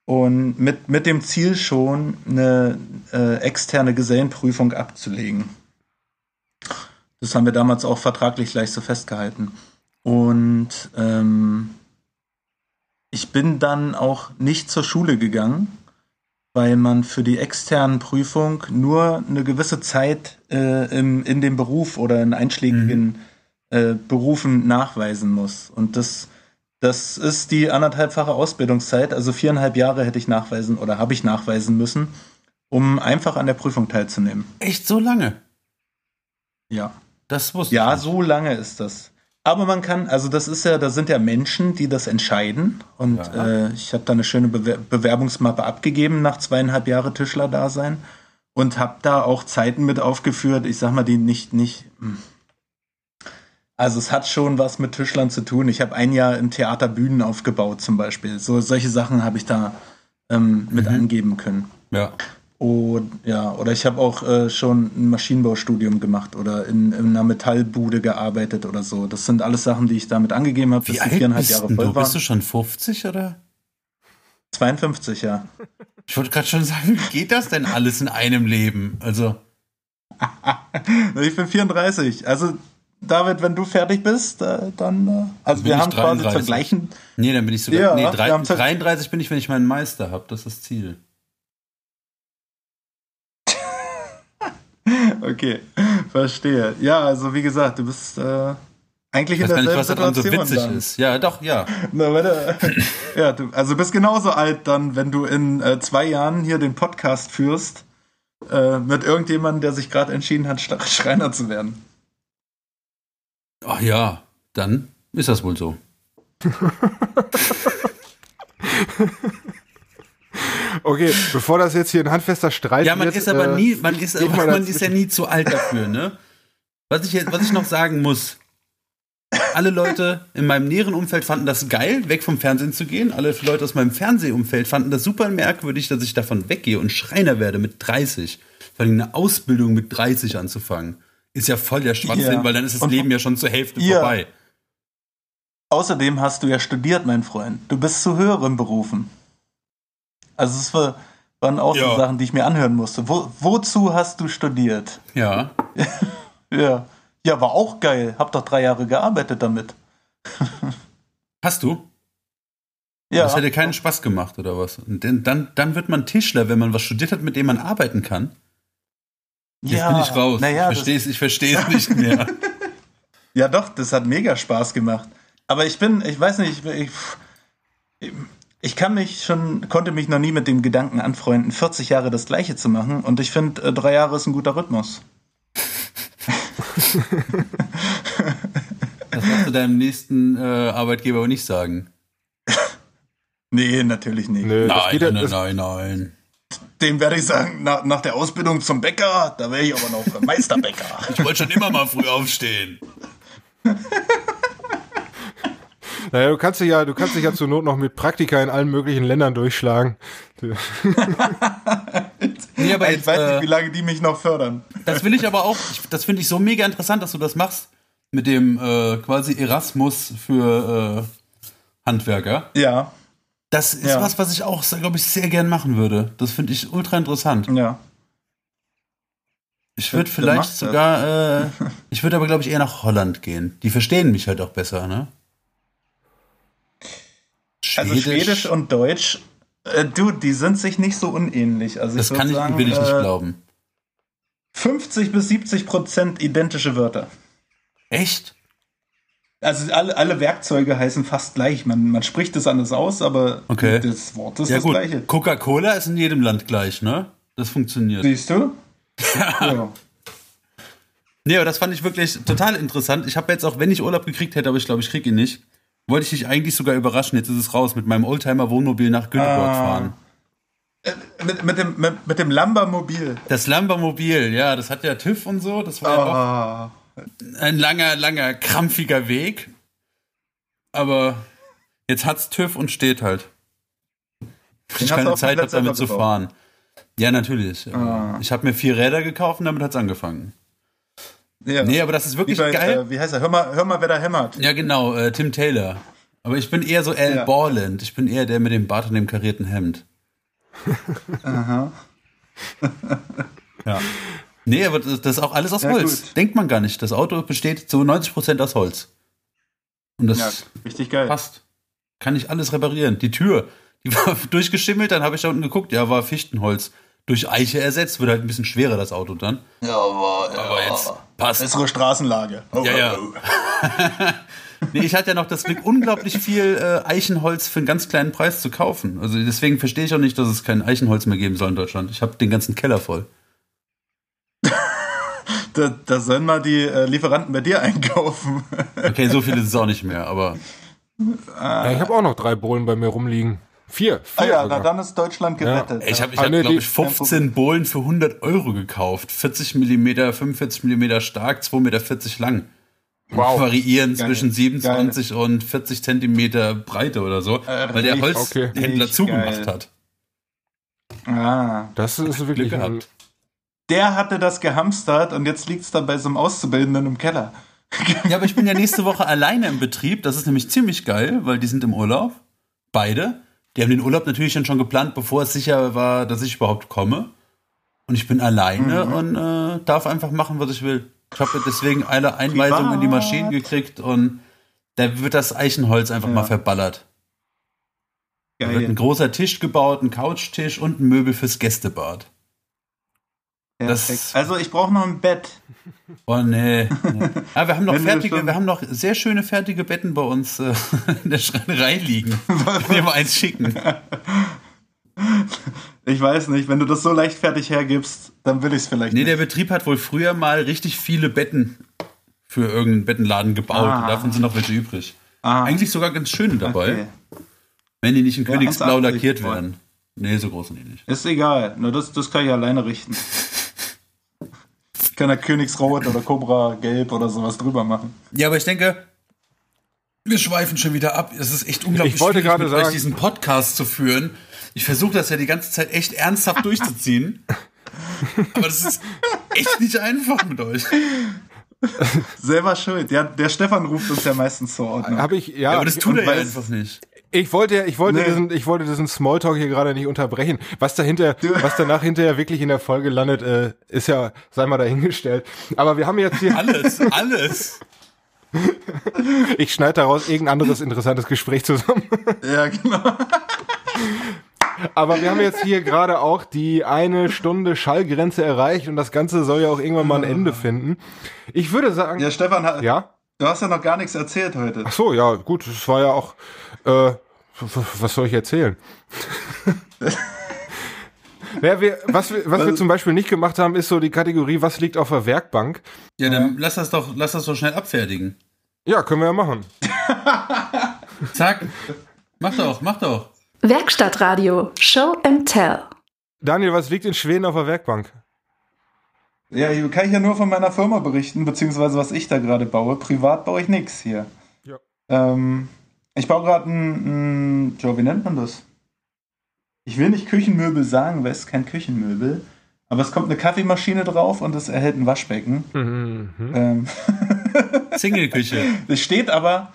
und mit, mit dem Ziel schon eine äh, externe Gesellenprüfung abzulegen. Das haben wir damals auch vertraglich gleich so festgehalten. Und ähm, ich bin dann auch nicht zur Schule gegangen, weil man für die externen Prüfung nur eine gewisse Zeit äh, im, in dem Beruf oder in einschlägigen äh, Berufen nachweisen muss. Und das, das ist die anderthalbfache Ausbildungszeit, also viereinhalb Jahre hätte ich nachweisen oder habe ich nachweisen müssen, um einfach an der Prüfung teilzunehmen. Echt so lange? Ja. Das wusste Ja, ich. so lange ist das. Aber man kann, also das ist ja, da sind ja Menschen, die das entscheiden. Und Ja. äh, ich habe da eine schöne Bewer Bewerbungsmappe abgegeben nach zweieinhalb Jahre Tischler-Dasein und habe da auch Zeiten mit aufgeführt. Ich sag mal, die nicht nicht. Also es hat schon was mit Tischlern zu tun. Ich habe ein Jahr im Theater Bühnen aufgebaut zum Beispiel. So solche Sachen habe ich da ähm, mit Mhm. angeben können. Ja. Und ja, oder ich habe auch äh, schon ein Maschinenbaustudium gemacht oder in, in einer Metallbude gearbeitet oder so. Das sind alles Sachen, die ich damit angegeben habe, bis die viereinhalb Jahre voll du? waren. Bist du schon 50 oder? 52, ja. Ich wollte gerade schon sagen, wie geht das denn alles in einem Leben? Also, [laughs] Ich bin 34. Also, David, wenn du fertig bist, äh, dann. Äh, also, Bin wir haben quasi 33. zur gleichen. nee, dann bin ich sogar. Ja, nee, drei, haben tats- 33 bin ich, wenn ich meinen Meister habe. Das ist das Ziel. [laughs] Okay, verstehe. Ja, also, wie gesagt, du bist äh, eigentlich Ich in nicht, derselben was daran so Situation. witzig dann. ist. Ja, doch, ja. [laughs] Na, warte. Ja, du, also bist genauso alt dann, wenn du in äh, zwei Jahren hier den Podcast führst, äh, mit irgendjemandem, der sich gerade entschieden hat, Schreiner zu werden. Ach ja, dann ist das wohl so. [laughs] Okay, bevor das jetzt hier ein handfester Streit Ja, man wird, ist aber äh, nie, man ist, mal man ist ja nie zu alt dafür, ne? Was ich, jetzt, was ich noch sagen muss, alle Leute in meinem näheren Umfeld fanden das geil, weg vom Fernsehen zu gehen. Alle Leute aus meinem Fernsehumfeld fanden das super merkwürdig, dass ich davon weggehe und Schreiner werde mit 30. Vor allem eine Ausbildung mit 30 anzufangen. Ist ja voll der Schwachsinn, Ja. weil dann ist das Und Leben ja schon zur Hälfte ihr- vorbei. Außerdem hast du ja studiert, mein Freund. Du bist zu höheren Berufen. Also es war, waren auch so Ja. Sachen, die ich mir anhören musste. Wo, wozu hast du studiert? Ja. [laughs] Ja. Ja, war auch geil. Hab doch drei Jahre gearbeitet damit. Hast du? Ja. Das hätte keinen Spaß gemacht, oder was? Und denn, dann, dann wird man Tischler, wenn man was studiert hat, mit dem man arbeiten kann. Jetzt ja, bin ich raus. Naja, ich das, verstehe es ich versteh's [laughs] nicht mehr. ja, doch, das hat mega Spaß gemacht. Aber ich bin, ich weiß nicht, ich, ich, ich kann mich schon, konnte mich noch nie mit dem Gedanken anfreunden, 40 Jahre das Gleiche zu machen. Und ich finde, äh, drei Jahre ist ein guter Rhythmus. [laughs] [laughs] Das darfst du deinem nächsten äh, Arbeitgeber aber nicht sagen. Nee, natürlich nicht. Nö, das Nein, geht ja, nein, das, nein, nein. Dem werde ich sagen, nach, nach der Ausbildung zum Bäcker, da wäre ich aber noch [laughs] Meisterbäcker. Ich wollte schon immer mal früh aufstehen. [laughs] naja, du kannst dich ja, du kannst dich ja zur Not noch mit Praktika in allen möglichen Ländern durchschlagen. [laughs] Nee, aber ich weiß nicht, äh, wie lange die mich noch fördern. das will ich aber auch, ich, das finde ich so mega interessant, dass du das machst. Mit dem äh, quasi Erasmus für äh, Handwerker. Ja, Das ist Ja. was, was ich auch, glaube ich, sehr gern machen würde. Das finde ich ultra interessant. ja. Ich würde vielleicht sogar, äh, ich würde aber, glaube ich, eher nach Holland gehen. Die verstehen mich halt auch besser, ne? Also Schwedisch und Deutsch, äh, du, die sind sich nicht so unähnlich. Also das kann ich, sagen, will ich nicht äh, glauben. 50 bis 70 Prozent identische Wörter. Echt? Also alle, alle Werkzeuge heißen fast gleich. Man, man spricht es anders aus, aber Okay. das Wort ist Ja das gut, gleiche. Coca-Cola ist in jedem Land gleich, ne? Das funktioniert. Siehst du? Ja. Nee, aber das fand ich wirklich total interessant. Ich habe jetzt auch, wenn ich Urlaub gekriegt hätte, aber ich glaube, ich krieg ihn nicht, wollte ich dich eigentlich sogar überraschen. Jetzt ist es raus, mit meinem Oldtimer-Wohnmobil nach Göteborg Ah. fahren. Mit, mit, dem, mit, mit dem Lambermobil. Das Lambermobil, ja, das hat ja TÜV und so. Das war ja auch Ah. Ein langer, langer, krampfiger Weg. Aber jetzt hat's TÜV und steht halt. Ich hast du keine auch Zeit habe, damit zu fahren. Ja, natürlich. Ah. Ich habe mir vier Räder gekauft und damit hat's angefangen. Ja. Nee, aber das ist wie, wirklich bei, geil. äh, wie heißt er? Hör mal, hör mal, wer da hämmert. Ja, genau, äh, Tim Taylor. Aber ich bin eher so Al Ja. Borland. Ich bin eher der mit dem Bart und dem karierten Hemd. Aha. [laughs] Ja. Nee, aber das, das ist auch alles aus Ja, Holz. gut. Denkt man gar nicht. Das Auto besteht zu 90% aus Holz. Und das Ja, richtig geil. passt. Kann ich alles reparieren. Die Tür, die war [laughs] durchgeschimmelt, dann habe ich da unten geguckt, ja, war Fichtenholz. Durch Eiche ersetzt, wird halt ein bisschen schwerer, das Auto dann. Ja, aber, Aber jetzt passt. Bessere Straßenlage. Oh, Ja, ja. oh, oh. [laughs] Nee, ich hatte ja noch das Glück, unglaublich viel äh, Eichenholz für einen ganz kleinen Preis zu kaufen. Also deswegen verstehe ich auch nicht, dass es kein Eichenholz mehr geben soll in Deutschland. Ich habe den ganzen Keller voll. Da, da sollen mal die äh, Lieferanten bei dir [laughs] einkaufen. Okay, so viel ist es auch nicht mehr, aber ja, ich habe auch noch drei Bohlen bei mir rumliegen. Vier. ah vier ja, sogar. na, dann ist Deutschland gerettet. ich habe, ich Ah, hab, nee, glaube ich, 15 Bohlen für 100 Euro gekauft. 40 Millimeter, 45 Millimeter stark, 2,40 Meter lang. Wow. Variieren Geil. zwischen 27 und 40 Zentimeter Breite oder so, Äh, weil der Holzhändler geil. zugemacht hat. Ah. Das ist Glück wirklich gehabt. Der hatte das gehamstert und jetzt liegt es da bei so einem Auszubildenden im Keller. Ja, aber ich bin ja nächste Woche [laughs] alleine im Betrieb. Das ist nämlich ziemlich geil, weil die sind im Urlaub. Beide. Die haben den Urlaub natürlich dann schon geplant, bevor es sicher war, dass ich überhaupt komme. Und ich bin alleine Mhm. und äh, darf einfach machen, was ich will. Ich habe deswegen eine Einweisung in die. Maschinen gekriegt und da wird das Eichenholz einfach mal verballert. Da wird ein großer Tisch gebaut, ein Couchtisch und ein Möbel fürs Gästebad. Das-. Also ich brauche noch ein Bett. Oh nee. nee. [laughs] Ah, wir haben noch Wenn fertige, wir haben noch sehr schöne fertige Betten bei uns äh, [laughs] in der Schreinerei liegen. Können wir mal eins schicken. Ich weiß nicht, wenn du das so leichtfertig hergibst, dann will ich es vielleicht nee, nicht. der Betrieb hat wohl früher mal richtig viele Betten für irgendeinen Bettenladen gebaut. Ah. Und davon sind noch welche übrig. Ah. Eigentlich sogar ganz schöne dabei, Okay. wenn die nicht in Königsblau 1,80 lackiert werden. Nee, so groß sind die nicht. Ist egal, nur das, das kann ich alleine richten. [laughs] Ich kann da Königsrot oder Cobra Gelb oder sowas drüber machen. Ja, aber ich denke, wir schweifen schon wieder ab. Es ist echt unglaublich Ich wollte schwierig, gerade mit euch sagen- diesen Podcast zu führen. Ich versuche das ja die ganze Zeit echt ernsthaft durchzuziehen. Aber das ist echt nicht einfach mit euch. Selber schuld. Ja, der Stefan ruft uns ja meistens zur Ordnung. Habe ich, ja, Ja, aber das tut er ja einfach nicht. Ich wollte, ich wollte Nee. diesen, ich wollte diesen Smalltalk hier gerade nicht unterbrechen. Was dahinter, was danach hinterher wirklich in der Folge landet, äh, ist ja, sei mal dahingestellt. Aber wir haben jetzt hier, [laughs] Alles, alles. ich schneide daraus irgendein anderes interessantes Gespräch zusammen. [laughs] Ja, genau. Aber wir haben jetzt hier gerade auch die eine Stunde Schallgrenze erreicht und das Ganze soll ja auch irgendwann mal ein Ende finden. Ich würde sagen, Ja, Stefan, ja. du hast ja noch gar nichts erzählt heute. Ach so, ja, gut, es war ja auch, äh, was soll ich erzählen? Ja, wir, was wir, was wir zum Beispiel nicht gemacht haben, ist so die Kategorie, was liegt auf der Werkbank? Ja, dann lass das doch, lass das doch schnell abfertigen. Ja, können wir ja machen. [laughs] Zack. Mach doch, mach doch. Werkstattradio Show and Tell. Daniel, was liegt in Schweden auf der Werkbank? Ja, hier kann ich ja nur von meiner Firma berichten, beziehungsweise was ich da gerade baue. Privat baue ich nichts hier. Ja. Ähm, ich baue gerade ein, ein, ja, wie nennt man das? Ich will nicht Küchenmöbel sagen, weil es ist kein Küchenmöbel. Aber es kommt eine Kaffeemaschine drauf und es erhält ein Waschbecken. Mhm. Ähm, [laughs] Single-Küche. es steht aber,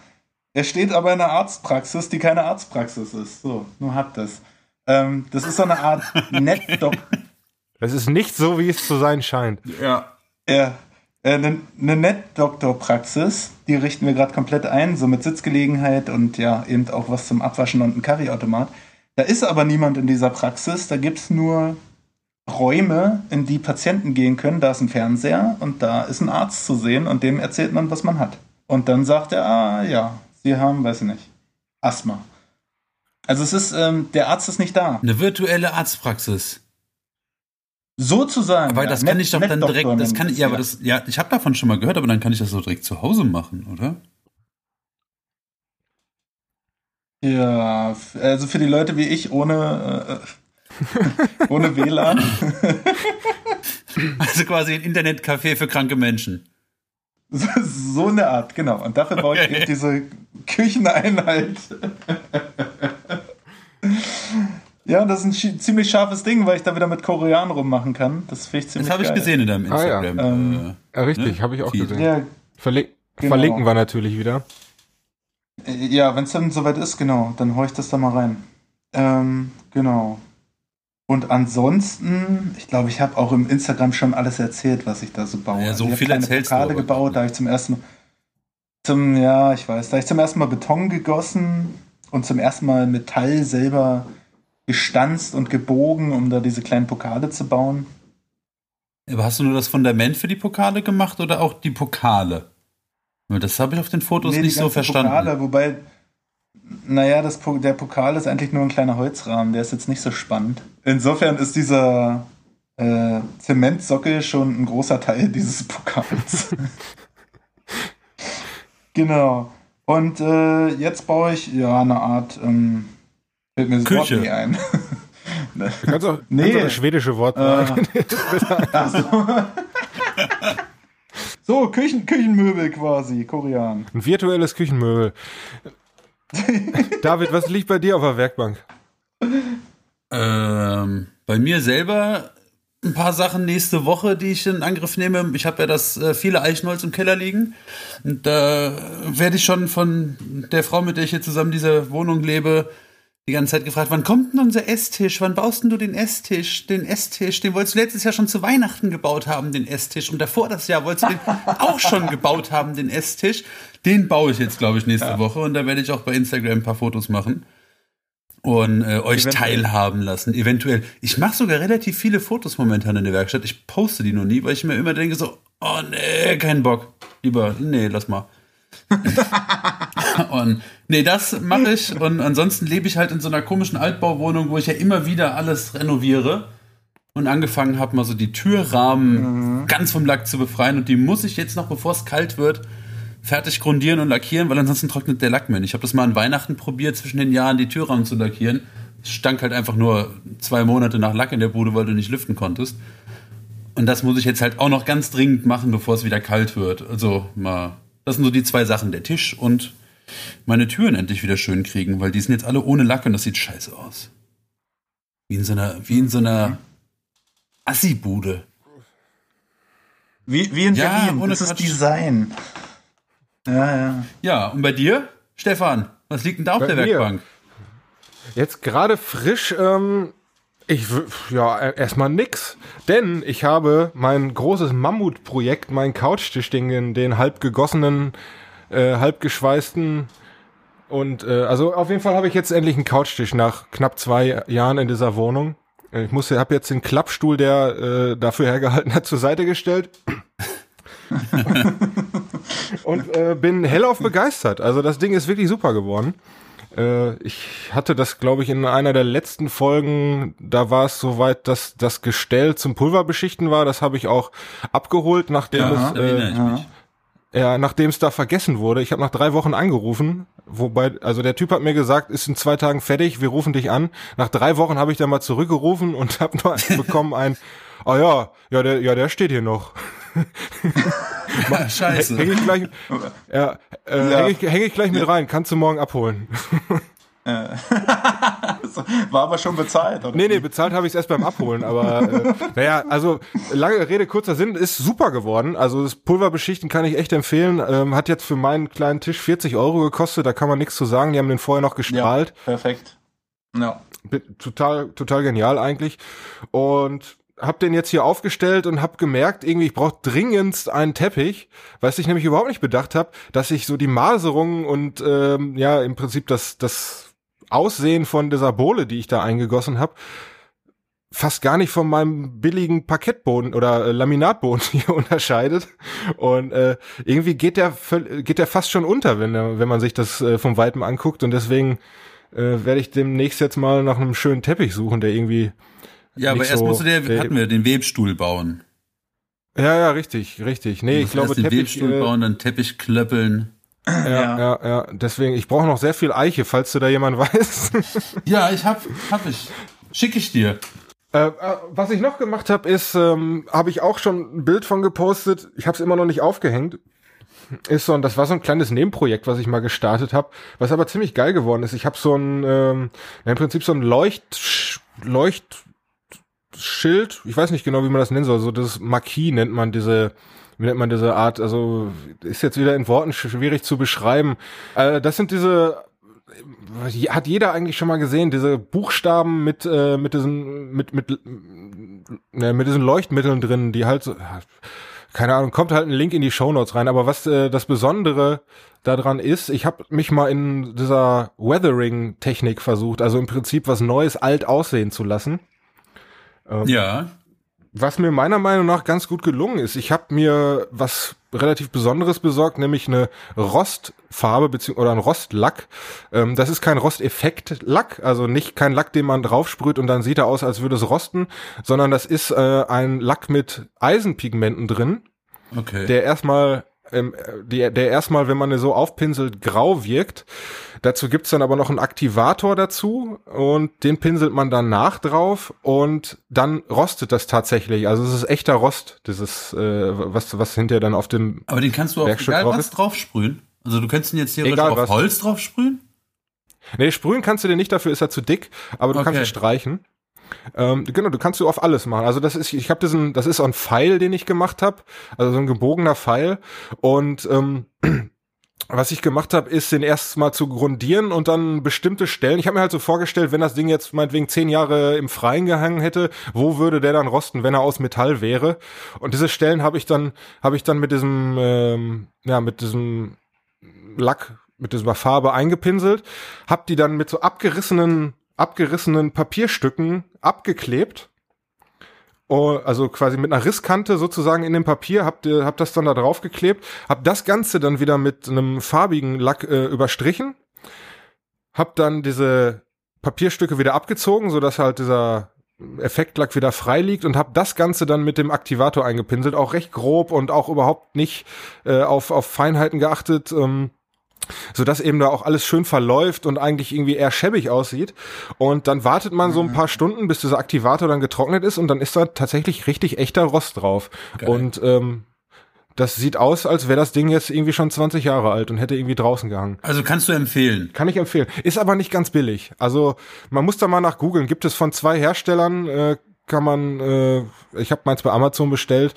es steht aber in einer Arztpraxis, die keine Arztpraxis ist. So, nur habt das. Ähm, das ist so eine Art [laughs] Netdoc Das ist nicht so, wie es zu sein scheint. Ja. Ja, eine ne Net-Doktor-Praxis, die richten wir gerade komplett ein, so mit Sitzgelegenheit und ja, eben auch was zum Abwaschen und ein Kaffeeautomat. Da ist aber niemand in dieser Praxis, da gibt es nur Räume, in die Patienten gehen können. Da ist ein Fernseher und da ist ein Arzt zu sehen und dem erzählt man, was man hat. Und dann sagt er, ah ja, Sie haben, weiß ich nicht, Asthma. Also es ist, ähm, der Arzt ist nicht da. Eine virtuelle Arztpraxis. Sozusagen. Ja. das Net- kann ich doch dann Netdoktor direkt, das kann ich, ja, aber das, ja, ich habe davon schon mal gehört, aber dann kann ich das so direkt zu Hause machen, oder? Ja, also für die Leute wie ich ohne, äh, [laughs] ohne WLAN. [laughs] Also quasi ein Internetcafé für kranke Menschen. so, so eine Art, genau. Und dafür baue ich Okay. eben diese Kücheneinheit. [laughs] ja, das ist ein ziemlich scharfes Ding, weil ich da wieder mit Korean rummachen kann. Das finde ich ziemlich Das habe ich gesehen in deinem Ah, ja. Instagram. Ähm, Ja, richtig, Ne? habe ich auch Feed. gesehen. Ja, Verli Genau. Verlinken wir natürlich wieder. äh, ja wenn es dann soweit ist, genau, dann hau ich das da mal rein. Ähm, genau. Und ansonsten, ich glaube, ich habe auch im Instagram schon alles erzählt, was ich da so baue. Ja, so ich hab viel erzählst du Pokale aber gebaut, da habe ich zum ersten Mal, zum, ja, ich weiß, da habe ich zum ersten Mal Beton gegossen und zum ersten Mal Metall selber gestanzt und gebogen, um da diese kleinen Pokale zu bauen. Aber hast du nur das Fundament für die Pokale gemacht oder auch die Pokale? Das habe ich auf den Fotos Nee, nicht so verstanden. Pokale, wobei, naja, das, der Pokal ist eigentlich nur ein kleiner Holzrahmen, der ist jetzt nicht so spannend. Insofern ist dieser äh, Zementsockel schon ein großer Teil [laughs] dieses Pokals. [laughs] genau. Und äh, jetzt baue ich ja eine Art, ähm, fällt mir das Küche. Wort nie ein. Du kannst auch, Nee. kannst auch das schwedische Wort sagen. [laughs] [laughs] so, Küchen, Küchenmöbel quasi, Korean. Ein virtuelles Küchenmöbel. [laughs] David, was liegt bei dir auf der Werkbank? Ähm, bei mir selber ein paar Sachen nächste Woche, die ich in Angriff nehme. Ich habe ja das äh, viele Eichenholz im Keller liegen. Und da werde ich schon von der Frau, mit der ich hier zusammen diese Wohnung lebe, die ganze Zeit gefragt, wann kommt denn unser Esstisch? Wann baust denn du den Esstisch? Den Esstisch, den wolltest du letztes Jahr schon zu Weihnachten gebaut haben, den Esstisch. Und davor das Jahr wolltest du den [laughs] auch schon gebaut haben, den Esstisch. Den baue ich jetzt, glaube ich, nächste Woche. Und da werde ich auch bei Instagram ein paar Fotos machen und äh, euch Eventuell. teilhaben lassen. Eventuell. Ich mache sogar relativ viele Fotos momentan in der Werkstatt. Ich poste die noch nie, weil ich mir immer denke so, oh nee, kein Bock. Lieber, nee, lass mal. [laughs] und nee, das mache ich. Und ansonsten lebe ich halt in so einer komischen Altbauwohnung, wo ich ja immer wieder alles renoviere und angefangen habe, mal so die Türrahmen mhm. ganz vom Lack zu befreien. Und die muss ich jetzt noch, bevor es kalt wird, fertig grundieren und lackieren, weil ansonsten trocknet der Lack mehr. Ich habe das mal an Weihnachten probiert, zwischen den Jahren die Türrahmen zu lackieren. Es stank halt einfach nur zwei Monate nach Lack in der Bude, weil du nicht lüften konntest. Und das muss ich jetzt halt auch noch ganz dringend machen, bevor es wieder kalt wird. Also mal, das sind so die zwei Sachen, der Tisch und meine Türen endlich wieder schön kriegen, weil die sind jetzt alle ohne Lack und das sieht scheiße aus. Wie in so einer, wie in so einer Assi-Bude. Wie, wie in ja, Berlin, ohne das Quatsch. ist Design. Ja, ja. Ja, und bei dir, Stefan, was liegt denn da auf bei der mir? Werkbank? Jetzt gerade frisch, ähm, ich, ja, erstmal nix. Denn ich habe mein großes Mammutprojekt, mein Couchtisch, den, den halb gegossenen, äh, halb geschweißten und äh, also auf jeden Fall habe ich jetzt endlich einen Couchtisch nach knapp zwei Jahren in dieser Wohnung. Ich muss, habe jetzt den Klappstuhl, der äh, dafür hergehalten hat, [laughs] zur Seite gestellt. [laughs] und äh, bin hellauf begeistert. Also das Ding ist wirklich super geworden. Äh, ich hatte das, glaube ich, in einer der letzten Folgen, da war es soweit, dass das Gestell zum Pulverbeschichten war. Das habe ich auch abgeholt, nachdem ja, es... Äh, ja. Ja, nachdem es da vergessen wurde. Ich habe nach drei Wochen angerufen, wobei, also der Typ hat mir gesagt, ist in zwei Tagen fertig, wir rufen dich an. Nach drei Wochen habe ich dann mal zurückgerufen und [laughs] habe nur bekommen ein, ah oh ja, ja der, ja der steht hier noch. [laughs] [laughs] Scheiße. Häng ich gleich, ja, äh, ja. Häng, ich, häng ich gleich mit rein. Kannst du morgen abholen. Äh. [laughs] War aber schon bezahlt, oder? Nee, nee, bezahlt habe ich es erst beim Abholen, aber äh, naja, also lange Rede, kurzer Sinn, ist super geworden. Also das Pulverbeschichten kann ich echt empfehlen. Ähm, hat jetzt für meinen kleinen Tisch 40 Euro gekostet, da kann man nichts zu sagen. Die haben den vorher noch gestrahlt. Ja, perfekt. Ja. Total, total genial eigentlich. Und hab den jetzt hier aufgestellt und hab gemerkt, irgendwie ich brauche dringendst einen Teppich, was ich nämlich überhaupt nicht bedacht habe, dass ich so die Maserung und ähm, ja im Prinzip das das Aussehen von dieser Bohle, die ich da eingegossen habe, fast gar nicht von meinem billigen Parkettboden oder äh, Laminatboden [laughs] hier unterscheidet. Und äh, irgendwie geht der geht der fast schon unter, wenn wenn man sich das äh, vom Weitem anguckt. Und deswegen äh, werde ich demnächst jetzt mal nach einem schönen Teppich suchen, der irgendwie ja, aber erst so, musst du der, hatten wir den Webstuhl bauen. Ja, ja, richtig, richtig. Nee, ich glaube den Teppich, Webstuhl äh, bauen, dann Teppich klöppeln. Ja, ja, ja, ja. Deswegen, ich brauche noch sehr viel Eiche, falls du da jemand [laughs] weißt. ja, ich hab, hab ich. Schick ich dir. Äh, äh, was ich noch gemacht habe, ist, ähm, habe ich auch schon ein Bild von gepostet. Ich habe es immer noch nicht aufgehängt. Ist so, und das war so ein kleines Nebenprojekt, was ich mal gestartet habe, was aber ziemlich geil geworden ist. Ich habe so ein, ähm, im Prinzip so ein Leucht, Leucht Schild, ich weiß nicht genau, wie man das nennen soll, so das Marquis nennt man diese, wie nennt man diese Art, also ist jetzt wieder in Worten schwierig zu beschreiben. Äh, das sind diese hat jeder eigentlich schon mal gesehen, diese Buchstaben mit äh, mit diesen mit mit äh, mit diesen Leuchtmitteln drin, die halt so, keine Ahnung, kommt halt ein Link in die Show Notes rein, aber was äh, das Besondere daran ist, ich habe mich mal in dieser Weathering Technik versucht, also im Prinzip was Neues alt aussehen zu lassen. Ähm, ja. Was mir meiner Meinung nach ganz gut gelungen ist. Ich habe mir was relativ Besonderes besorgt, nämlich eine Rostfarbe oder ein Rostlack. Ähm, das ist kein Rosteffekt-Lack, also nicht kein Lack, den man draufsprüht und dann sieht er aus, als würde es rosten, sondern das ist äh, ein Lack mit Eisenpigmenten drin. Okay. Der erstmal ähm, die, der erstmal, wenn man so aufpinselt, grau wirkt. Dazu gibt's dann aber noch einen Aktivator dazu und den pinselt man dann nach drauf und dann rostet das tatsächlich. Also es ist echter Rost, dieses, äh, was, was hinterher dann auf dem Aber den kannst du auf Werkstück egal was drauf sprühen? Also du könntest ihn jetzt hier egal, auf was. Holz drauf sprühen? Nee, sprühen kannst du den nicht, dafür ist er zu dick, aber du okay. kannst ihn streichen. Ähm, genau, du kannst du auf alles machen. Also das ist, ich habe diesen, das ist ein Pfeil, den ich gemacht habe, also so ein gebogener Pfeil. Und ähm, [clears throat] was ich gemacht habe, ist den erst mal zu grundieren und dann bestimmte Stellen. Ich habe mir halt so vorgestellt, wenn das Ding jetzt meinetwegen zehn Jahre im Freien gehangen hätte, wo würde der dann rosten, wenn er aus Metall wäre? Und diese Stellen habe ich dann, habe ich dann mit diesem, ähm, ja, mit diesem Lack, mit dieser Farbe eingepinselt, habe die dann mit so abgerissenen abgerissenen Papierstücken abgeklebt oh, also quasi mit einer Risskante sozusagen in dem Papier, hab, hab das dann da drauf geklebt, hab das Ganze dann wieder mit einem farbigen Lack äh, überstrichen, hab dann diese Papierstücke wieder abgezogen, so dass halt dieser Effektlack wieder frei liegt und habe das Ganze dann mit dem Aktivator eingepinselt, auch recht grob und auch überhaupt nicht äh, auf, auf Feinheiten geachtet. Ähm, so dass eben da auch alles schön verläuft und eigentlich irgendwie eher schäbig aussieht. Und dann wartet man so ein paar Stunden, bis dieser Aktivator dann getrocknet ist und dann ist da tatsächlich richtig echter Rost drauf. Geil. Und ähm, das sieht aus, als wäre das Ding jetzt irgendwie schon 20 Jahre alt und hätte irgendwie draußen gehangen. Also kannst du empfehlen? Kann ich empfehlen. Ist aber nicht ganz billig. Also man muss da mal nach googeln. Gibt es von zwei Herstellern, äh, kann man, äh, ich habe meins bei Amazon bestellt.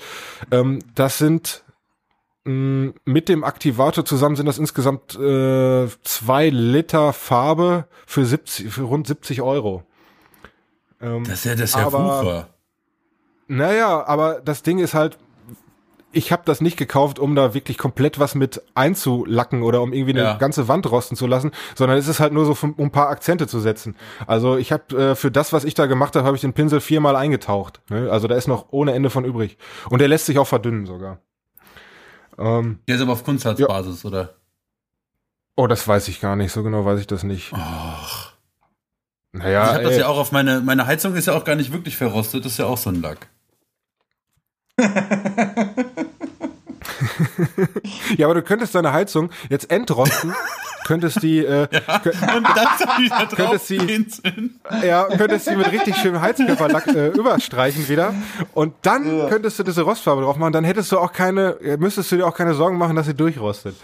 Ähm, das sind mit dem Aktivator zusammen sind das insgesamt äh, zwei Liter Farbe für 70, für rund 70 Euro. Ähm, das ist ja das ist ja aber, Naja, aber das Ding ist halt, ich habe das nicht gekauft, um da wirklich komplett was mit einzulacken oder um irgendwie eine ja. ganze Wand rosten zu lassen, sondern es ist halt nur so, um ein paar Akzente zu setzen. Also ich habe äh, für das, was ich da gemacht habe, habe ich den Pinsel viermal eingetaucht. Ne? Also da ist noch ohne Ende von übrig. Und der lässt sich auch verdünnen sogar. Ähm, der ist aber auf Kunstharzbasis, ja. oder? Oh, das weiß ich gar nicht. So genau weiß ich das nicht. Ach. Naja, ich hab das ja auch auf meine, meine Heizung ist ja auch gar nicht wirklich verrostet, das ist ja auch so ein Lack. [laughs] [laughs] ja, aber du könntest deine Heizung jetzt entrosten, könntest die, äh, ja, könnt, [laughs] und dann könntest die, ja, könntest die mit richtig schönem Heizkörperlack äh, überstreichen wieder und dann ja. könntest du diese Rostfarbe drauf machen, dann hättest du auch keine, müsstest du dir auch keine Sorgen machen, dass sie durchrostet.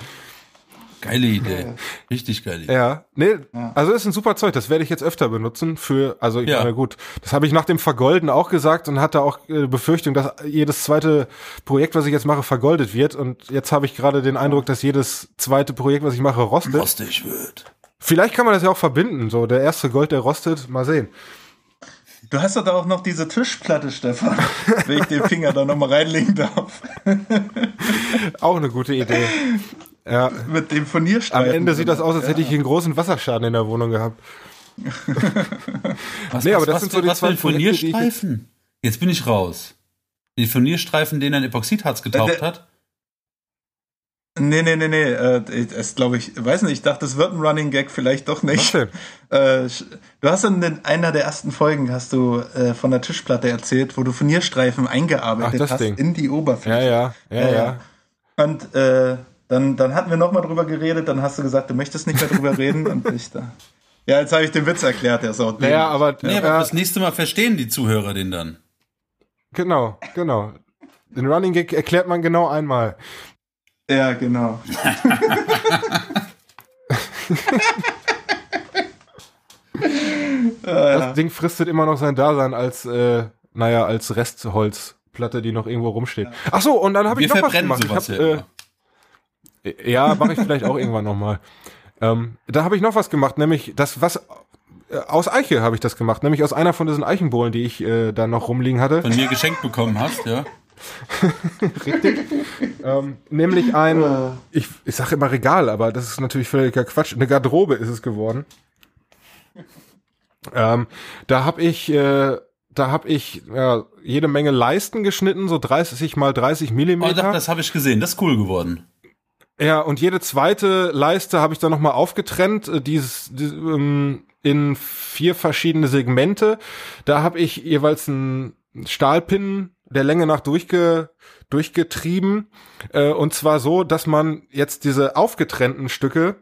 Geile Idee. Richtig geile Idee. Ja, nee, ja. also ist ein super Zeug, das werde ich jetzt öfter benutzen für, also ich ja. meine, gut, das habe ich nach dem Vergolden auch gesagt und hatte auch äh, Befürchtung, dass jedes zweite Projekt, was ich jetzt mache, vergoldet wird und jetzt habe ich gerade den Eindruck, dass jedes zweite Projekt, was ich mache, rostet. Rostig wird. Vielleicht kann man das ja auch verbinden, so der erste Gold, der rostet, mal sehen. Du hast doch da auch noch diese Tischplatte, Stefan, wenn ich den Finger da nochmal reinlegen darf. [laughs] auch eine gute Idee. Ja. Mit dem Furnierstreifen. Am Ende sieht das aus, als hätte ich einen großen Wasserschaden in der Wohnung gehabt. [laughs] was, nee, aber das was, sind so die was zwei Furnierstreifen? Jetzt bin ich raus. Die Furnierstreifen, den ein Epoxidharz getaucht äh, hat? Nee, nee, nee, nee. Äh, das glaube ich, weiß nicht, ich dachte, das wird ein Running Gag, vielleicht doch nicht. Was denn? [laughs] Äh, du hast in einer der ersten Folgen hast du äh, von der Tischplatte erzählt, wo du Furnierstreifen eingearbeitet Ach, hast Ding. in die Oberfläche. Ja, ja, ja, ja. Und äh, dann, dann hatten wir nochmal drüber geredet, dann hast du gesagt, du möchtest nicht mehr drüber reden und ich da. Ja, jetzt habe ich den Witz erklärt, der ist auch Naja, aber, nee, aber das nächste Mal verstehen die Zuhörer den dann. Genau, genau. Den Running Gag erklärt man genau einmal. Ja, genau. [laughs] [laughs] das Ding fristet immer noch sein Dasein als, äh, naja, als Restholzplatte, die noch irgendwo rumsteht. Ach so, und dann habe ich noch was gemacht. Ich hab, äh, ja, mache ich vielleicht auch irgendwann nochmal. Ähm, da habe ich noch was gemacht, nämlich das, was äh, aus Eiche habe ich das gemacht, nämlich aus einer von diesen Eichenbohlen, die ich äh, da noch rumliegen hatte. Von mir geschenkt bekommen hast, ja. [laughs] Richtig. ähm, nämlich ein, ich, ich sage immer Regal, aber das ist natürlich völliger Quatsch. Eine Garderobe ist es geworden. Ähm, da habe ich, äh, da habe ich ja, jede Menge Leisten geschnitten, so 30 mal 30 Millimeter. Oh, das, das habe ich gesehen, das ist cool geworden. Ja, und jede zweite Leiste habe ich dann nochmal aufgetrennt, äh, dieses, die, ähm, in vier verschiedene Segmente. Da habe ich jeweils einen Stahlpin der Länge nach durchge, durchgetrieben. Äh, und zwar so, dass man jetzt diese aufgetrennten Stücke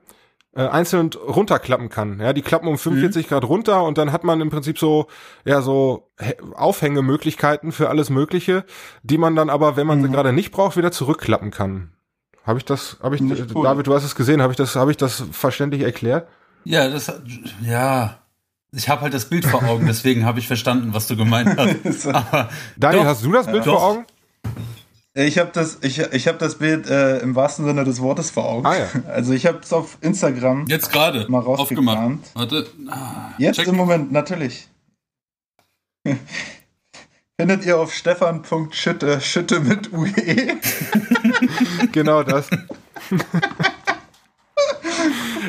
äh, einzeln runterklappen kann. Ja, die klappen um 45 mhm. Grad runter und dann hat man im Prinzip so, ja, so Aufhängemöglichkeiten für alles Mögliche, die man dann aber, wenn man mhm. sie gerade nicht braucht, wieder zurückklappen kann. Habe ich das, habe ich, cool. David, du hast es gesehen, habe ich das, habe ich das verständlich erklärt? Ja, das, ja. Ich habe halt das Bild vor Augen, deswegen habe ich verstanden, was du gemeint hast. [laughs] Aber Daniel, doch, hast du das Bild ja. vor Augen? Ich habe das, ich, ich habe das Bild äh, im wahrsten Sinne des Wortes vor Augen. Ah, ja. [laughs] Also ich habe es auf Instagram jetzt gerade mal rausgekramt. Warte, ah, jetzt check. im Moment natürlich. [laughs] Findet ihr auf stefan.schütte, Schütte mit UE. [laughs] genau das.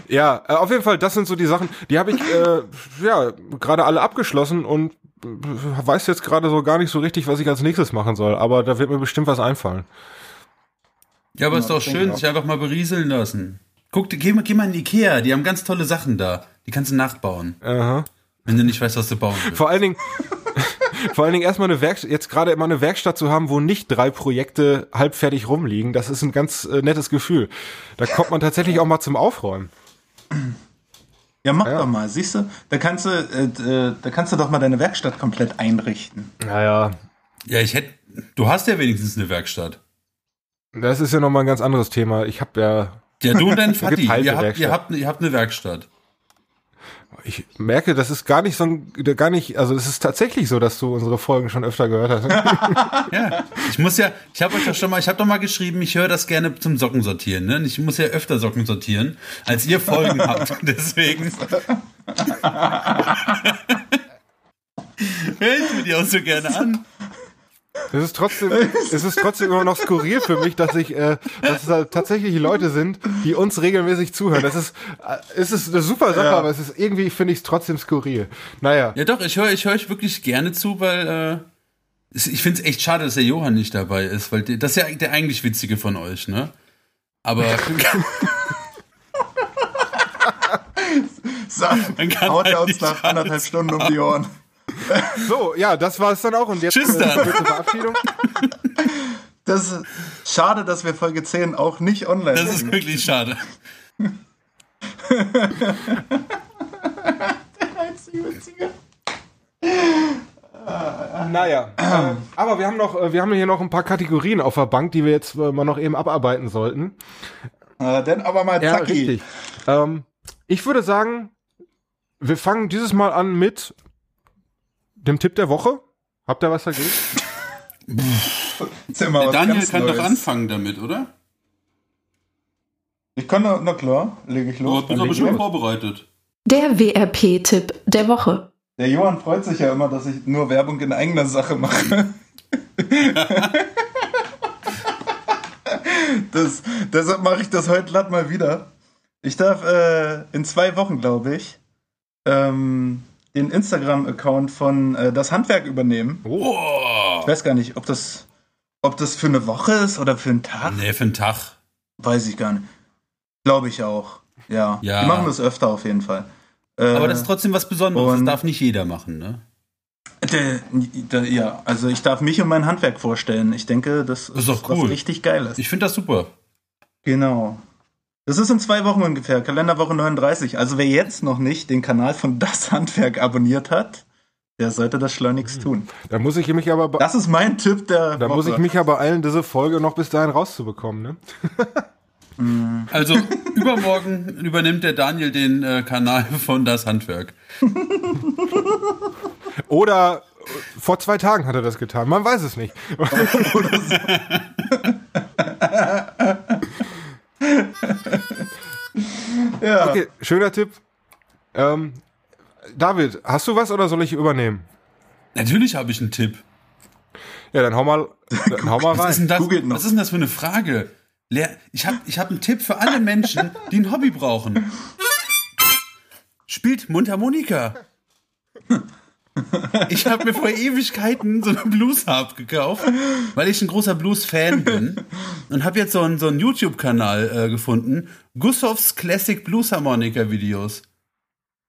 ja, äh, auf jeden Fall, das sind so die Sachen, die habe ich äh, ja gerade alle abgeschlossen und weiß jetzt gerade so gar nicht so richtig, was ich als nächstes machen soll, aber da wird mir bestimmt was einfallen. Ja, aber Ja, ist doch schön, ich auch. sich einfach mal berieseln lassen. Guck, geh, mal- geh mal in Ikea, die haben ganz tolle Sachen da. Die kannst du nachbauen, Aha. wenn du nicht weißt, was du bauen willst. Vor allen Dingen, vor allen Dingen erstmal eine Werkstatt, jetzt gerade immer eine Werkstatt zu haben, wo nicht drei Projekte halbfertig rumliegen, das ist ein ganz äh, nettes Gefühl. Da kommt man tatsächlich auch mal zum Aufräumen. Ja, mach Ja. doch mal, siehst du? Da kannst du, äh, äh, da kannst du doch mal deine Werkstatt komplett einrichten. Naja, Ja, ich hätte, du hast ja wenigstens eine Werkstatt. das ist ja nochmal ein ganz anderes Thema. Ich habe ja, Ja, du und dein [laughs] Vati, ihr habt, ihr, habt, ihr habt eine Werkstatt. Ich merke, das ist gar nicht so ein, gar nicht, also es ist tatsächlich so, dass du unsere Folgen schon öfter gehört hast. [laughs] Ja, ich muss ja, ich habe euch doch schon mal, ich habe doch mal geschrieben, ich höre das gerne zum Socken sortieren. Ne? Und Ich muss ja öfter Socken sortieren, als ihr Folgen habt. [laughs] Deswegen [laughs] höre ich mir die auch so gerne an. Es ist trotzdem, es ist trotzdem immer noch skurril für mich, dass ich, äh, dass es halt tatsächlich Leute sind, die uns regelmäßig zuhören. Das ist, äh, es ist eine super Sache, Ja. aber es ist irgendwie finde ich es trotzdem skurril. Naja, Ja, doch, ich höre ich höre euch wirklich gerne zu, weil äh, ich finde es echt schade, dass der Johann nicht dabei ist, weil der, das ist ja der eigentlich Witzige von euch, ne? Aber [laughs] kann haut halt er uns nicht nach anderthalb Stunden um die Ohren. So, ja, das war es dann auch und jetzt Tschüss äh, dann. kurze Verabschiedung. Das ist schade, dass wir Folge 10 auch nicht online das ist wirklich schade. Naja, äh, aber wir haben noch, äh, wir haben hier noch ein paar Kategorien auf der Bank, die wir jetzt äh, mal noch eben abarbeiten sollten. Äh, dann aber mal Ja, Zacki. richtig. Ähm, ich würde sagen, wir fangen dieses Mal an mit dem Tipp der Woche. Habt ihr was dagegen? Der was Daniel kann Neues. doch anfangen damit, oder? Ich kann, na, na klar, lege ich Du los. bist aber leg schon los. vorbereitet. Der WRP-Tipp der Woche. Der Johann freut sich ja immer, dass ich nur Werbung in eigener Sache mache. [laughs] das, deshalb mache ich das heute glatt mal wieder. Ich darf äh, in zwei Wochen, glaube ich, ähm, den Instagram-Account von äh, Das Handwerk übernehmen. Oh. Ich weiß gar nicht, ob das, ob das für eine Woche ist oder für einen Tag. Nee, für einen Tag. Weiß ich gar nicht. Glaube ich auch. Ja. Ja. Die machen das öfter auf jeden Fall. Äh, Aber das ist trotzdem was Besonderes. Das darf nicht jeder machen, ne? Der, der, ja, also ich darf mich und mein Handwerk vorstellen. Ich denke, das, ist doch was cool. richtig Geiles. Ich finde das super. Genau. Das ist in zwei Wochen ungefähr, Kalenderwoche 39. Also wer jetzt noch nicht den Kanal von Das Handwerk abonniert hat, der sollte das schleunigst tun. Da muss ich mich aber, be- Das ist mein Tipp der da Woche. muss ich mich ja beeilen, diese Folge noch bis dahin rauszubekommen. Ne? [laughs] Also übermorgen übernimmt der Daniel den äh, Kanal von Das Handwerk. [laughs] Oder äh, vor zwei Tagen hat er das getan. Man weiß es nicht. [laughs] [laughs] ja. Okay, schöner Tipp. Ähm, David, hast du was oder soll ich übernehmen? Natürlich habe ich einen Tipp. Ja, dann hau mal, dann hau mal Was ist, denn rein. das, was ist denn das für eine Frage? Lehr ich habe ich hab einen Tipp für alle Menschen, die ein Hobby brauchen. Spielt Mundharmonika. Ich habe mir vor Ewigkeiten so eine Blues-Harp gekauft, weil ich ein großer Blues-Fan bin. Und habe jetzt so einen, so einen YouTube-Kanal äh, gefunden. Gustavs Classic Blues-Harmonika-Videos.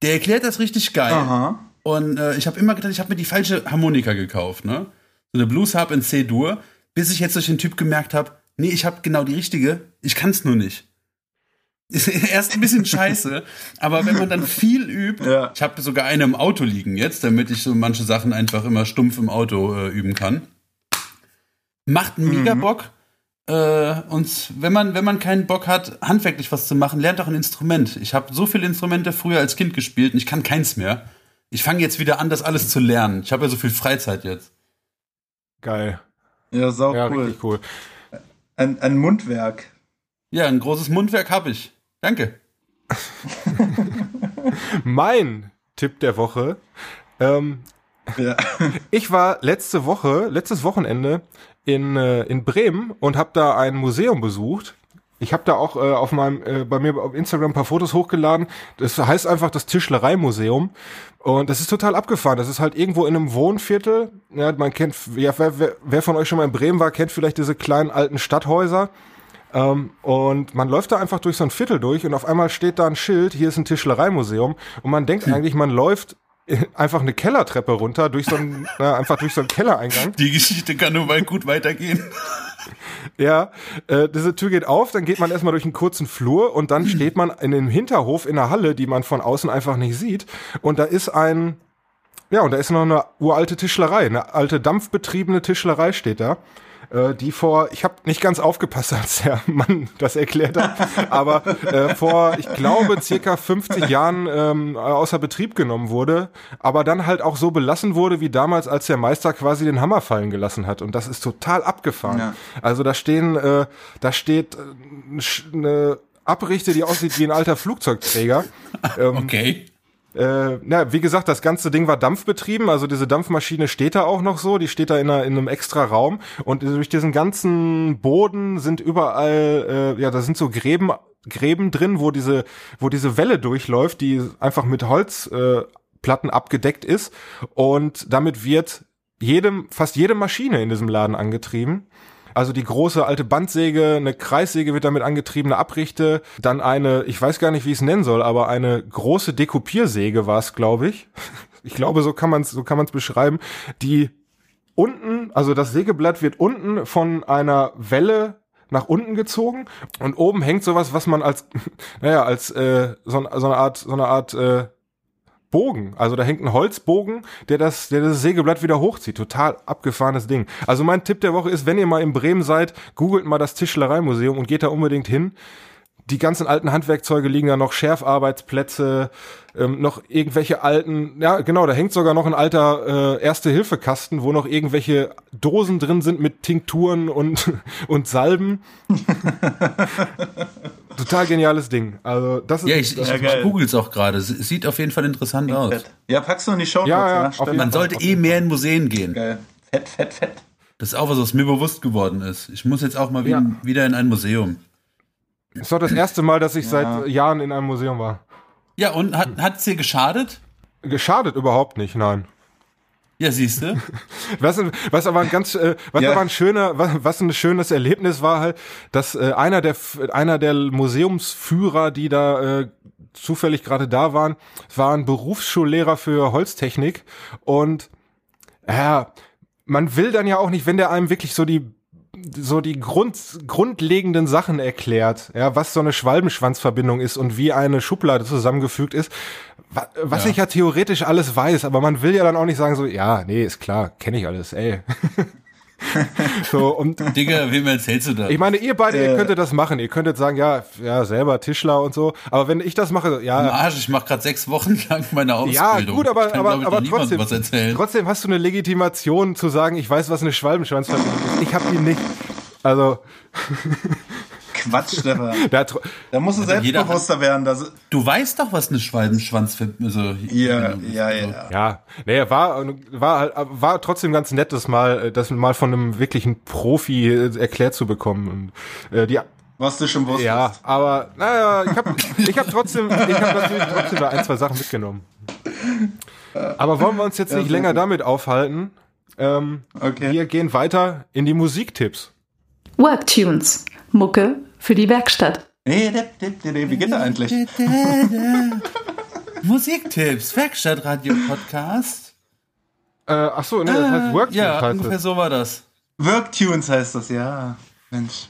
Der erklärt das richtig geil. Aha. Und äh, ich habe immer gedacht, ich habe mir die falsche Harmonika gekauft, ne? So eine Blues Harp in C-Dur, bis ich jetzt durch den Typ gemerkt habe, nee, ich habe genau die richtige, ich kann es nur nicht. Ist [laughs] erst ein bisschen scheiße, aber wenn man dann viel übt, Ja. ich habe sogar eine im Auto liegen jetzt, damit ich so manche Sachen einfach immer stumpf im Auto äh, üben kann. Macht mega Bock. Äh, und wenn man, wenn man keinen Bock hat, handwerklich was zu machen, lernt doch ein Instrument. Ich habe so viele Instrumente früher als Kind gespielt und ich kann keins mehr. Ich fange jetzt wieder an, das alles zu lernen. Ich habe ja so viel Freizeit jetzt. Geil. Ja, sau Ja, cool. richtig cool. Ein, ein Mundwerk. Ja, ein großes Mundwerk habe ich. Danke. [laughs] Mein Tipp der Woche. Ähm, Ja. [laughs] ich war letzte Woche, letztes Wochenende in, äh, in Bremen und habe da ein Museum besucht, Ich habe da auch äh, auf meinem äh, bei mir auf Instagram ein paar Fotos hochgeladen. Das heißt einfach das Tischlereimuseum und das ist total abgefahren. Das ist halt irgendwo in einem Wohnviertel. Ja, man kennt ja, wer, wer, wer von euch schon mal in Bremen war, kennt vielleicht diese kleinen alten Stadthäuser. Ähm, und man läuft da einfach durch so ein Viertel durch und auf einmal steht da ein Schild, hier ist ein Tischlereimuseum und man denkt hm. eigentlich, man läuft einfach eine Kellertreppe runter durch so einen, [laughs] na, einfach durch so einen Kellereingang. Die Geschichte kann nur mal gut weitergehen. [laughs] Ja, äh, diese Tür geht auf, dann geht man erstmal durch einen kurzen Flur und dann steht man in dem Hinterhof in der Halle, die man von außen einfach nicht sieht. Und da ist ein, ja, und da ist noch eine uralte Tischlerei, eine alte dampfbetriebene Tischlerei steht da äh, die vor, ich habe nicht ganz aufgepasst, [laughs] als der Mann das erklärt hat, aber äh, vor, ich glaube, circa 50 Jahren ähm, außer Betrieb genommen wurde, aber dann halt auch so belassen wurde wie damals, als der Meister quasi den Hammer fallen gelassen hat. Und das ist total abgefahren. Ja. Also da stehen, äh, da steht äh, eine Abrichte, die aussieht wie ein alter Flugzeugträger. [laughs] Ähm, okay. Äh, na, wie gesagt, das ganze Ding war dampfbetrieben, also diese Dampfmaschine steht da auch noch so, die steht da in, einer, in einem extra Raum. Und durch diesen ganzen Boden sind überall, äh, ja, da sind so Gräben, Gräben drin, wo diese, wo diese Welle durchläuft, die einfach mit Holzplatten äh, abgedeckt ist. Und damit wird jedem, fast jede Maschine in diesem Laden angetrieben. Also die große alte Bandsäge, eine Kreissäge wird damit angetrieben, eine Abrichte, dann eine, ich weiß gar nicht, wie ich es nennen soll, aber eine große Dekopiersäge war es, glaube ich. [laughs] Ich glaube, so kann man es so kann man es beschreiben, die unten, also das Sägeblatt wird unten von einer Welle nach unten gezogen und oben hängt sowas, was man als, [laughs] naja, als äh, so, so eine Art, so eine Art äh, Bogen. Also da hängt ein Holzbogen, der das, der das Sägeblatt wieder hochzieht. Total abgefahrenes Ding. Also mein Tipp der Woche ist, wenn ihr mal in Bremen seid, googelt mal das Tischlereimuseum und geht da unbedingt hin. Die ganzen alten Handwerkzeuge liegen da noch, Schärfarbeitsplätze, ähm, noch irgendwelche alten, ja genau, da hängt sogar noch ein alter äh, Erste-Hilfe-Kasten, wo noch irgendwelche Dosen drin sind mit Tinkturen und, [laughs] und Salben. [laughs] Total geniales Ding. Also das ist ja, ich, ich, ich google es auch gerade. Es sieht auf jeden Fall interessant aus. Ja, packst du in die Show. Ja, ja, Man sollte eh mehr in Museen gehen. Geil. Fett, fett, fett. Das ist auch was, was mir bewusst geworden ist. Ich muss jetzt auch mal ja. wieder in ein Museum. Das ist doch das erste Mal, dass ich ja. seit Jahren in einem Museum war. Ja, und hat es dir geschadet? Geschadet überhaupt nicht, nein. Ja, siehst du. [laughs] Was, was aber ein ganz, äh, was ja. aber ein schöner, was, was ein schönes Erlebnis war halt, dass äh, einer der einer der Museumsführer, die da äh, zufällig gerade da waren, war ein Berufsschullehrer für Holztechnik und ja, man will dann ja auch nicht, wenn der einem wirklich so die so die Grund, grundlegenden Sachen erklärt, ja, was so eine Schwalbenschwanzverbindung ist und wie eine Schublade zusammengefügt ist, was ja. ich ja theoretisch alles weiß, aber man will ja dann auch nicht sagen so, ja, nee, ist klar, kenne ich alles, ey. [laughs] [laughs] so, und Digga, wem erzählst du da? Ich meine, ihr beide, äh, ihr könntet das machen. Ihr könntet sagen, ja, ja, selber Tischler und so. Aber wenn ich das mache, ja. Arsch, ich mache gerade sechs Wochen lang meine Ausbildung. Ja, gut, aber, kann, aber, aber trotzdem, trotzdem hast du eine Legitimation zu sagen, ich weiß, was eine Schwalbenschwanzverbindung ist. Ich habe die nicht. Also. [laughs] Quatsch, Stefan. [laughs] da, da musst du also selbstbewusster werden. Dass du weißt doch, was eine Schwalbenschwanz für. Also, ja, ja, ja. Ja, nee, war, war, war trotzdem ganz nett, das mal, das mal von einem wirklichen Profi äh, erklärt zu bekommen. Und, äh, die, was du schon wusstest. Ja, aber naja, ich habe ich hab trotzdem, ich hab natürlich trotzdem da ein, zwei Sachen mitgenommen. Aber wollen wir uns jetzt nicht ja, länger gut. damit aufhalten? Ähm, okay. Wir gehen weiter in die Musiktipps. Worktunes. Mucke für die Werkstatt. Wie geht er eigentlich? [laughs] Musiktipps, Werkstattradio-Podcast. Äh, ach so, ne, das heißt ah, Worktunes ja, heißt ungefähr so war das. Worktunes heißt das, ja. Mensch.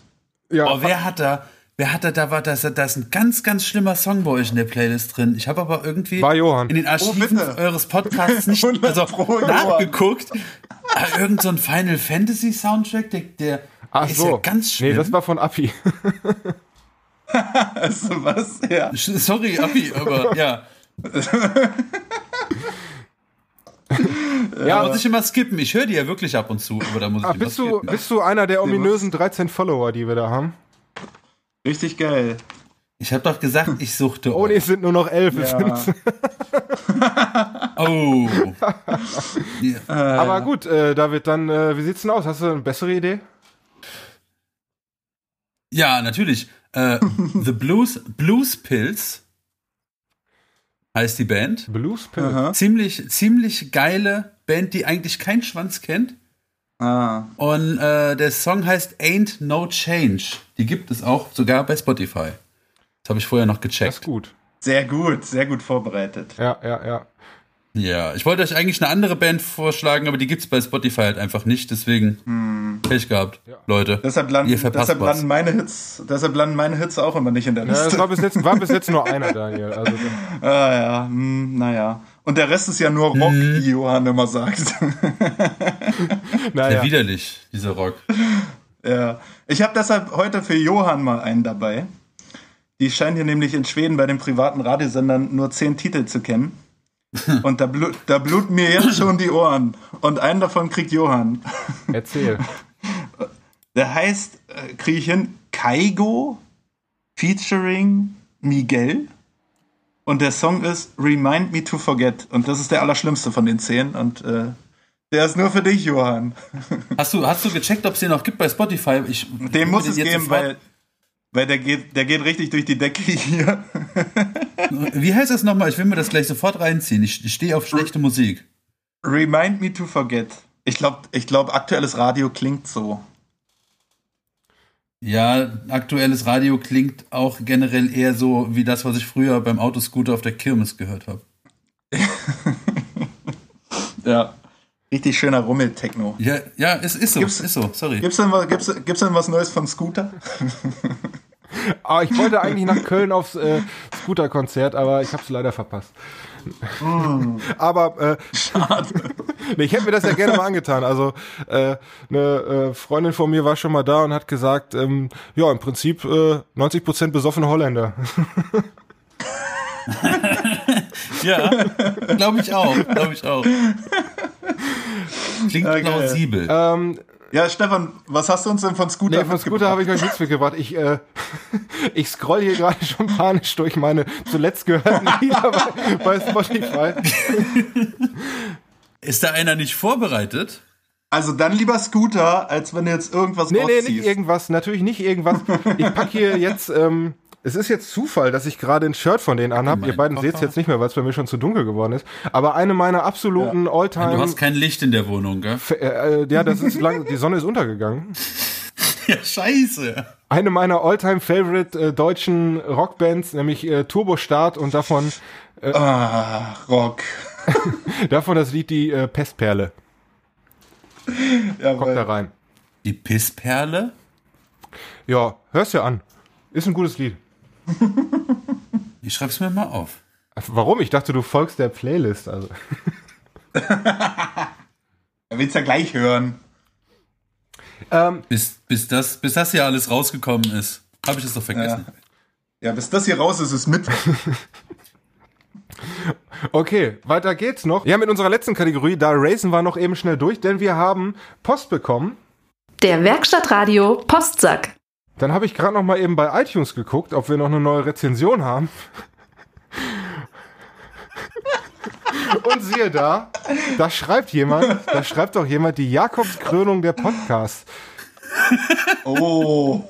Ja, oh, wer hat da, wer hat da, da war das, da ist ein ganz, ganz schlimmer Song bei euch in der Playlist drin. Ich habe aber irgendwie war Johann. in den Archiven oh, eures Podcasts nicht [laughs] also, nachgeguckt. Ah, irgend so ein Final Fantasy Soundtrack, der, der Ach ist so. Ja ganz schlimm. Nee, das war von Appi. [laughs] also was? Ja. Sorry, Appi, aber ja. [laughs] ja, da muss ich immer skippen. Ich höre die ja wirklich ab und zu, aber da muss Ach, ich bist du, bist du einer der ominösen 13 Follower, die wir da haben? Richtig geil. Ich habe doch gesagt, ich suchte. Oh, nee, es sind nur noch elf. Ja. [laughs] oh. ja. Aber gut, äh, David, dann, äh, wie sieht's denn aus? Hast du eine bessere Idee? Ja, natürlich. Äh, [laughs] The Blues, Blues Pills heißt die Band. Blues Pill. Aha. Ziemlich, ziemlich geile Band, die eigentlich kein Schwanz kennt. Ah. Und äh, der Song heißt Ain't No Change. Die gibt es auch sogar bei Spotify. Das habe ich vorher noch Das ist gecheckt. gut. Sehr gut, sehr gut vorbereitet. Ja, ja, ja. Ja, ich wollte euch eigentlich eine andere Band vorschlagen, aber die gibt's bei Spotify halt einfach nicht. Deswegen Pech gehabt, Leute. Deshalb landen, Ihr verpasst deshalb, was. landen meine Hits, deshalb landen meine Hits auch immer nicht in der ja es Liste. war bis, jetzt, war bis jetzt nur einer, [laughs] Daniel. Also, ah ja, hm, naja. Und der Rest ist ja nur Rock, Mhm. wie Johann immer sagt. [laughs] Ja, naja. widerlich, dieser Rock. ja. Ich habe deshalb heute für Johann mal einen dabei. Die scheint hier nämlich in Schweden bei den privaten Radiosendern nur zehn Titel zu kennen. [laughs] Und da, blut, da bluten mir jetzt schon die Ohren. Und einen davon kriegt Johann. [laughs] Erzähl. Der heißt, äh, kriege ich hin, Kaigo featuring Miguel. Und der Song ist Remind Me to Forget. Und das ist der allerschlimmste von den zehn. Und äh, der ist nur für dich, Johann. Hast du, hast du gecheckt, ob es den noch gibt bei Spotify? Ich, Den muss es geben, sofort- weil, weil der, geht, der geht richtig durch die Decke hier. Wie heißt das nochmal? Ich will mir das gleich sofort reinziehen. Ich, ich stehe auf schlechte Musik. Remind Me to Forget. Ich glaube, ich glaub, aktuelles Radio klingt so. Ja, aktuelles Radio klingt auch generell eher so wie das, was ich früher beim Autoscooter auf der Kirmes gehört habe. [laughs] Ja. Richtig schöner Rummel-Techno. Ja, ja, es ist so, Gibt's- ist so, sorry. Gibt's denn, was- gibt's, gibt's denn was Neues von Scooter? Aber ich wollte eigentlich nach Köln aufs äh, Scooter-Konzert, aber ich habe es leider verpasst. Aber äh, [laughs] nee, ich hätte mir das ja gerne mal angetan. Also äh, eine äh, Freundin von mir war schon mal da und hat gesagt, ähm, ja, im Prinzip äh, 90% besoffene Holländer. [laughs] [laughs] Ja, [laughs] glaube ich auch, glaube ich auch. Klingt Ja, geil. plausibel. ähm, Ja, Stefan, was hast du uns denn von Scooter nee, von Scooter habe ich euch nichts mitgebracht. Ich, äh, [laughs] ich scroll hier gerade schon panisch durch meine zuletzt gehörten [laughs] Lieder bei, bei Spotify. Ist da einer nicht vorbereitet? Also dann lieber Scooter, als wenn du jetzt irgendwas Nee, nee, nicht irgendwas, natürlich nicht irgendwas. Ich pack hier jetzt, ähm, es ist jetzt Zufall, dass ich gerade ein Shirt von denen anhab. Mein Ihr beiden seht es jetzt nicht mehr, weil es bei mir schon zu dunkel geworden ist. Aber eine meiner absoluten Du Alltime. hast kein Licht in der Wohnung, gell? Äh, äh, ja, das ist lang, die Sonne ist untergegangen. [laughs] Ja, scheiße. Eine meiner Alltime Favorite äh, deutschen Rockbands, nämlich äh, Turbo Start und davon, Ah, Rock. [laughs] davon das Lied die äh, Pestperle. Ja, Kommt da rein. Die Pissperle? Ja, hörst ja an. Ist ein gutes Lied. [laughs] Ich schreib's mir mal auf. Warum? Ich dachte, du folgst der Playlist. Also. [laughs] Er will's ja gleich hören. Ähm, Bis, bis, das, bis das hier alles rausgekommen ist. Habe ich das doch vergessen. Ja, bis das hier raus ist, ist mit. [laughs] Okay, weiter geht's noch. Ja, mit unserer letzten Kategorie, da racen wir noch eben schnell durch, denn wir haben Post bekommen. Der Werkstattradio Postsack. Dann habe ich gerade noch mal eben bei iTunes geguckt, ob wir noch eine neue Rezension haben. Und siehe da, da schreibt jemand, da schreibt doch jemand die Jakobskrönung der Podcasts. Oh.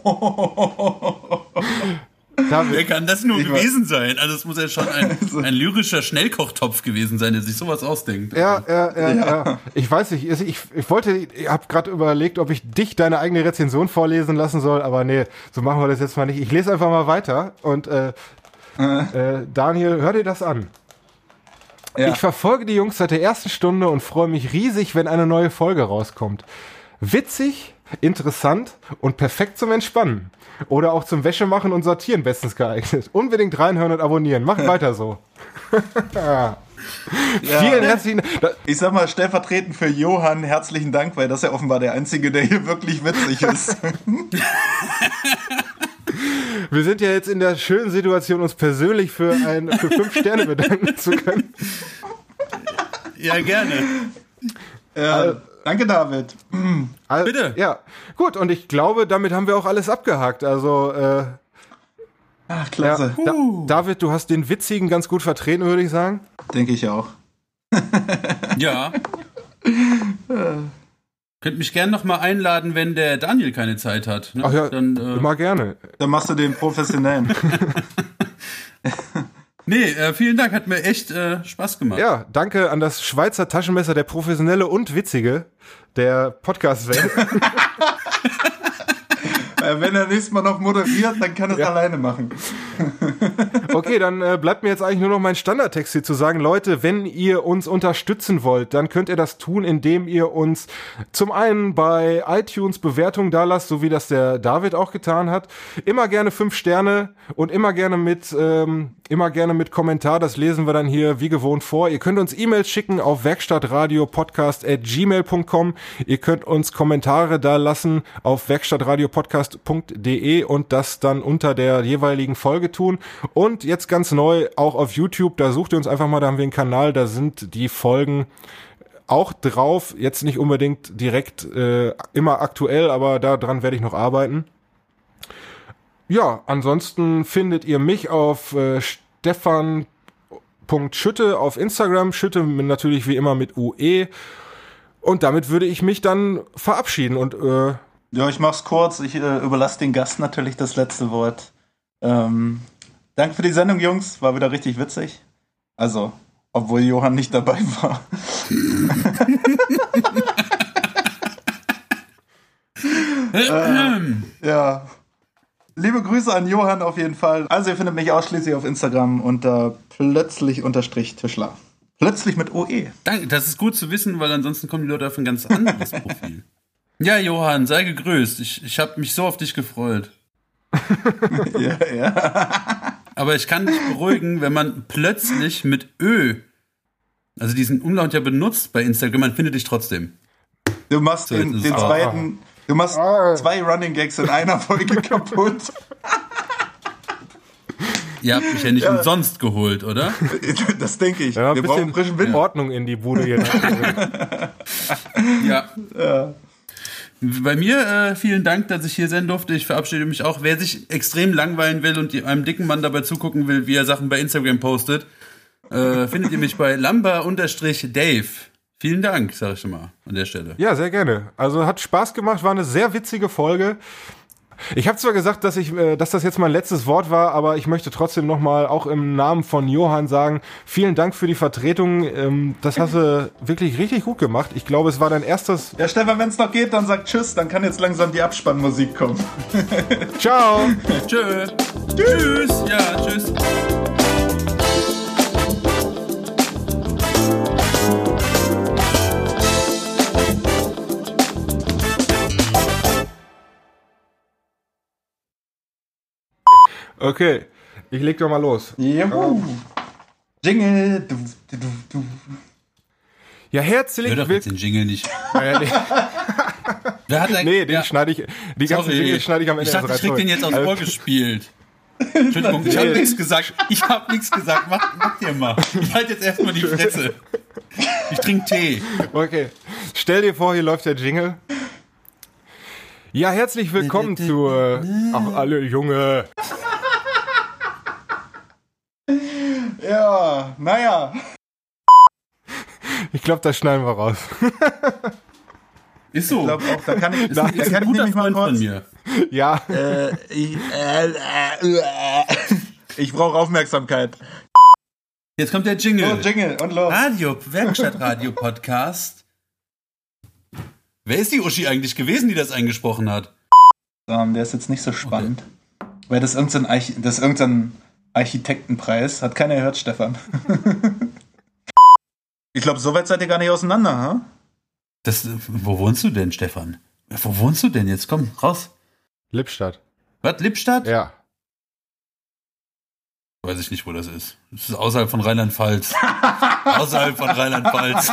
Da, Wer kann das nur gewesen sein? Also es muss ja schon ein, [laughs] ein lyrischer Schnellkochtopf gewesen sein, der sich sowas ausdenkt. ja, ja, ja, ja. Ich weiß nicht, also ich, ich wollte, ich habe gerade überlegt, ob ich dich deine eigene Rezension vorlesen lassen soll, aber nee, so machen wir das jetzt mal nicht. Ich lese einfach mal weiter und äh, äh, Daniel, hör dir das an. Ja. Ich verfolge die Jungs seit der ersten Stunde und freue mich riesig, wenn eine neue Folge rauskommt. Witzig, interessant und perfekt zum Entspannen. Oder auch zum Wäschemachen und Sortieren bestens geeignet. Unbedingt reinhören und abonnieren. Macht [laughs] weiter so. [laughs] Vielen herzlichen Dank. Ich sag mal stellvertretend für Johann herzlichen Dank, weil das ist ja offenbar der Einzige, der hier wirklich witzig ist. [laughs] Wir sind ja jetzt in der schönen Situation, uns persönlich für, ein, für fünf Sterne bedanken zu können. Ja, gerne. ja, danke, David. Also, Bitte. Ja, gut. Und ich glaube, damit haben wir auch alles abgehakt. Also, äh, Ach, ja, klasse. da, David, du hast den Witzigen ganz gut vertreten, würde ich sagen. Denke ich auch. [laughs] Ja. Könnt mich gern noch mal einladen, wenn der Daniel keine Zeit hat. Ne? Ach ja, Dann, äh, immer gerne. Dann machst du den professionellen. [laughs] nee, äh, vielen Dank, hat mir echt äh, Spaß gemacht. Ja, danke an das Schweizer Taschenmesser, der professionelle und witzige der Podcast-Welt. [laughs] Äh, wenn er nächstes Mal noch moderiert, dann kann er es ja. alleine machen. [laughs] okay, dann äh, bleibt mir jetzt eigentlich nur noch mein Standardtext hier zu sagen. Leute, wenn ihr uns unterstützen wollt, dann könnt ihr das tun, indem ihr uns zum einen bei iTunes Bewertungen da lasst, so wie das der David auch getan hat. Immer gerne fünf Sterne und immer gerne mit, ähm, immer gerne mit Kommentar. Das lesen wir dann hier wie gewohnt vor. Ihr könnt uns E-Mails schicken auf werkstattradiopodcast.gmail.com. Ihr könnt uns Kommentare da lassen auf werkstattradiopodcast podcast.de und das dann unter der jeweiligen Folge tun. Und jetzt ganz neu auch auf YouTube, da sucht ihr uns einfach mal, da haben wir einen Kanal, da sind die Folgen auch drauf, jetzt nicht unbedingt direkt äh, immer aktuell, aber daran werde ich noch arbeiten. Ja, ansonsten findet ihr mich auf äh, Stefan.schütte auf Instagram, Schütte natürlich wie immer mit UE. Und damit würde ich mich dann verabschieden und äh, ja, ich mach's kurz. Ich äh, überlasse den Gast natürlich das letzte Wort. Ähm, danke für die Sendung, Jungs. War wieder richtig witzig. Also, obwohl Johann nicht dabei war. [laughs] äh, ja. Liebe Grüße an Johann auf jeden Fall. Also ihr findet mich ausschließlich auf Instagram unter plötzlich unterstrich Tischler. Plötzlich mit OE. Danke, das ist gut zu wissen, weil ansonsten kommen die Leute auf ein ganz anderes [laughs] Profil. Ja, Johann, sei gegrüßt. Ich, ich habe mich so auf dich gefreut. [laughs] ja, ja. Aber ich kann dich beruhigen, wenn man plötzlich mit Ö, also diesen Umlaut ja benutzt bei Instagram, man findet dich trotzdem. Du machst so, den, den zweiten, du machst ah. zwei Running Gags in einer Folge [laughs] kaputt. Ihr habt mich ja nicht ja. umsonst geholt, oder? [laughs] Das denke ich. Ja, Wir brauchen frischen Wind. Ordnung in die Bude hier. ja. ja. Bei mir äh, vielen Dank, dass ich hier sein durfte. Ich verabschiede mich auch. Wer sich extrem langweilen will und einem dicken Mann dabei zugucken will, wie er Sachen bei Instagram postet, äh, findet ihr mich bei lamba-dave. Vielen Dank, sage ich schon mal an der Stelle. Ja, sehr gerne. Also hat Spaß gemacht, war eine sehr witzige Folge. Ich habe zwar gesagt, dass ich, äh, dass das jetzt mein letztes Wort war, aber ich möchte trotzdem nochmal auch im Namen von Johann sagen, vielen Dank für die Vertretung. Ähm, das hast du wirklich richtig gut gemacht. Ich glaube, es war dein erstes. Ja, Stefan, wenn es noch geht, dann sag Tschüss, dann kann jetzt langsam die Abspannmusik kommen. [laughs] Ciao. Tschö. Tschüss. Ja, tschüss. Okay, ich leg doch mal los. Juhu. Jingle. Du, du, du. Ja, herzlich willkommen. den Jingle nicht. [laughs] Wer hat nee, den ja. schneide ich. Die ganzen Jingle schneide ich am Ende. Ich dachte, ich krieg den jetzt aufs Ohr gespielt. Entschuldigung, ich habe nichts gesagt. Ich habe nichts gesagt. Mach, mach dir mal. Ich halte jetzt erstmal die Fresse. Ich trinke Tee. Okay. Stell dir vor, hier läuft der Jingle. Ja, herzlich willkommen zu. Äh, ach, alle Junge. Ja, naja. Ich glaube, das schneiden wir raus. [laughs] Ist so. Ich glaube auch, da kann ich, [laughs] ist, da, ist kann ich nämlich mal kurz. Von mir. Ja. Äh, ich äh, äh, ich brauche Aufmerksamkeit. Jetzt kommt der Jingle. Oh, Jingle und los. Radio, Werkstattradio Podcast. Wer ist die Uschi eigentlich gewesen, die das eingesprochen hat? Um, der ist jetzt nicht so spannend. Okay. Weil das irgendein, Arch das irgendein Architektenpreis. Hat keiner gehört, Stefan. [laughs] ich glaube, so weit seid ihr gar nicht auseinander, ha? Das, wo wohnst du denn, Stefan? Wo wohnst du denn jetzt? Komm, raus. Lippstadt. Was, Lippstadt? Ja. Weiß ich nicht, wo das ist. Das ist außerhalb von Rheinland-Pfalz. [laughs] außerhalb von Rheinland-Pfalz.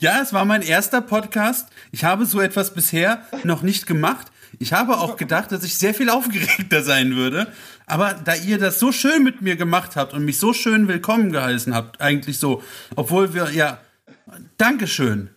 Ja, es war mein erster Podcast. Ich habe so etwas bisher noch nicht gemacht. Ich habe auch gedacht, dass ich sehr viel aufgeregter sein würde. Aber da ihr das so schön mit mir gemacht habt und mich so schön willkommen geheißen habt, eigentlich so, obwohl wir, ja, Dankeschön.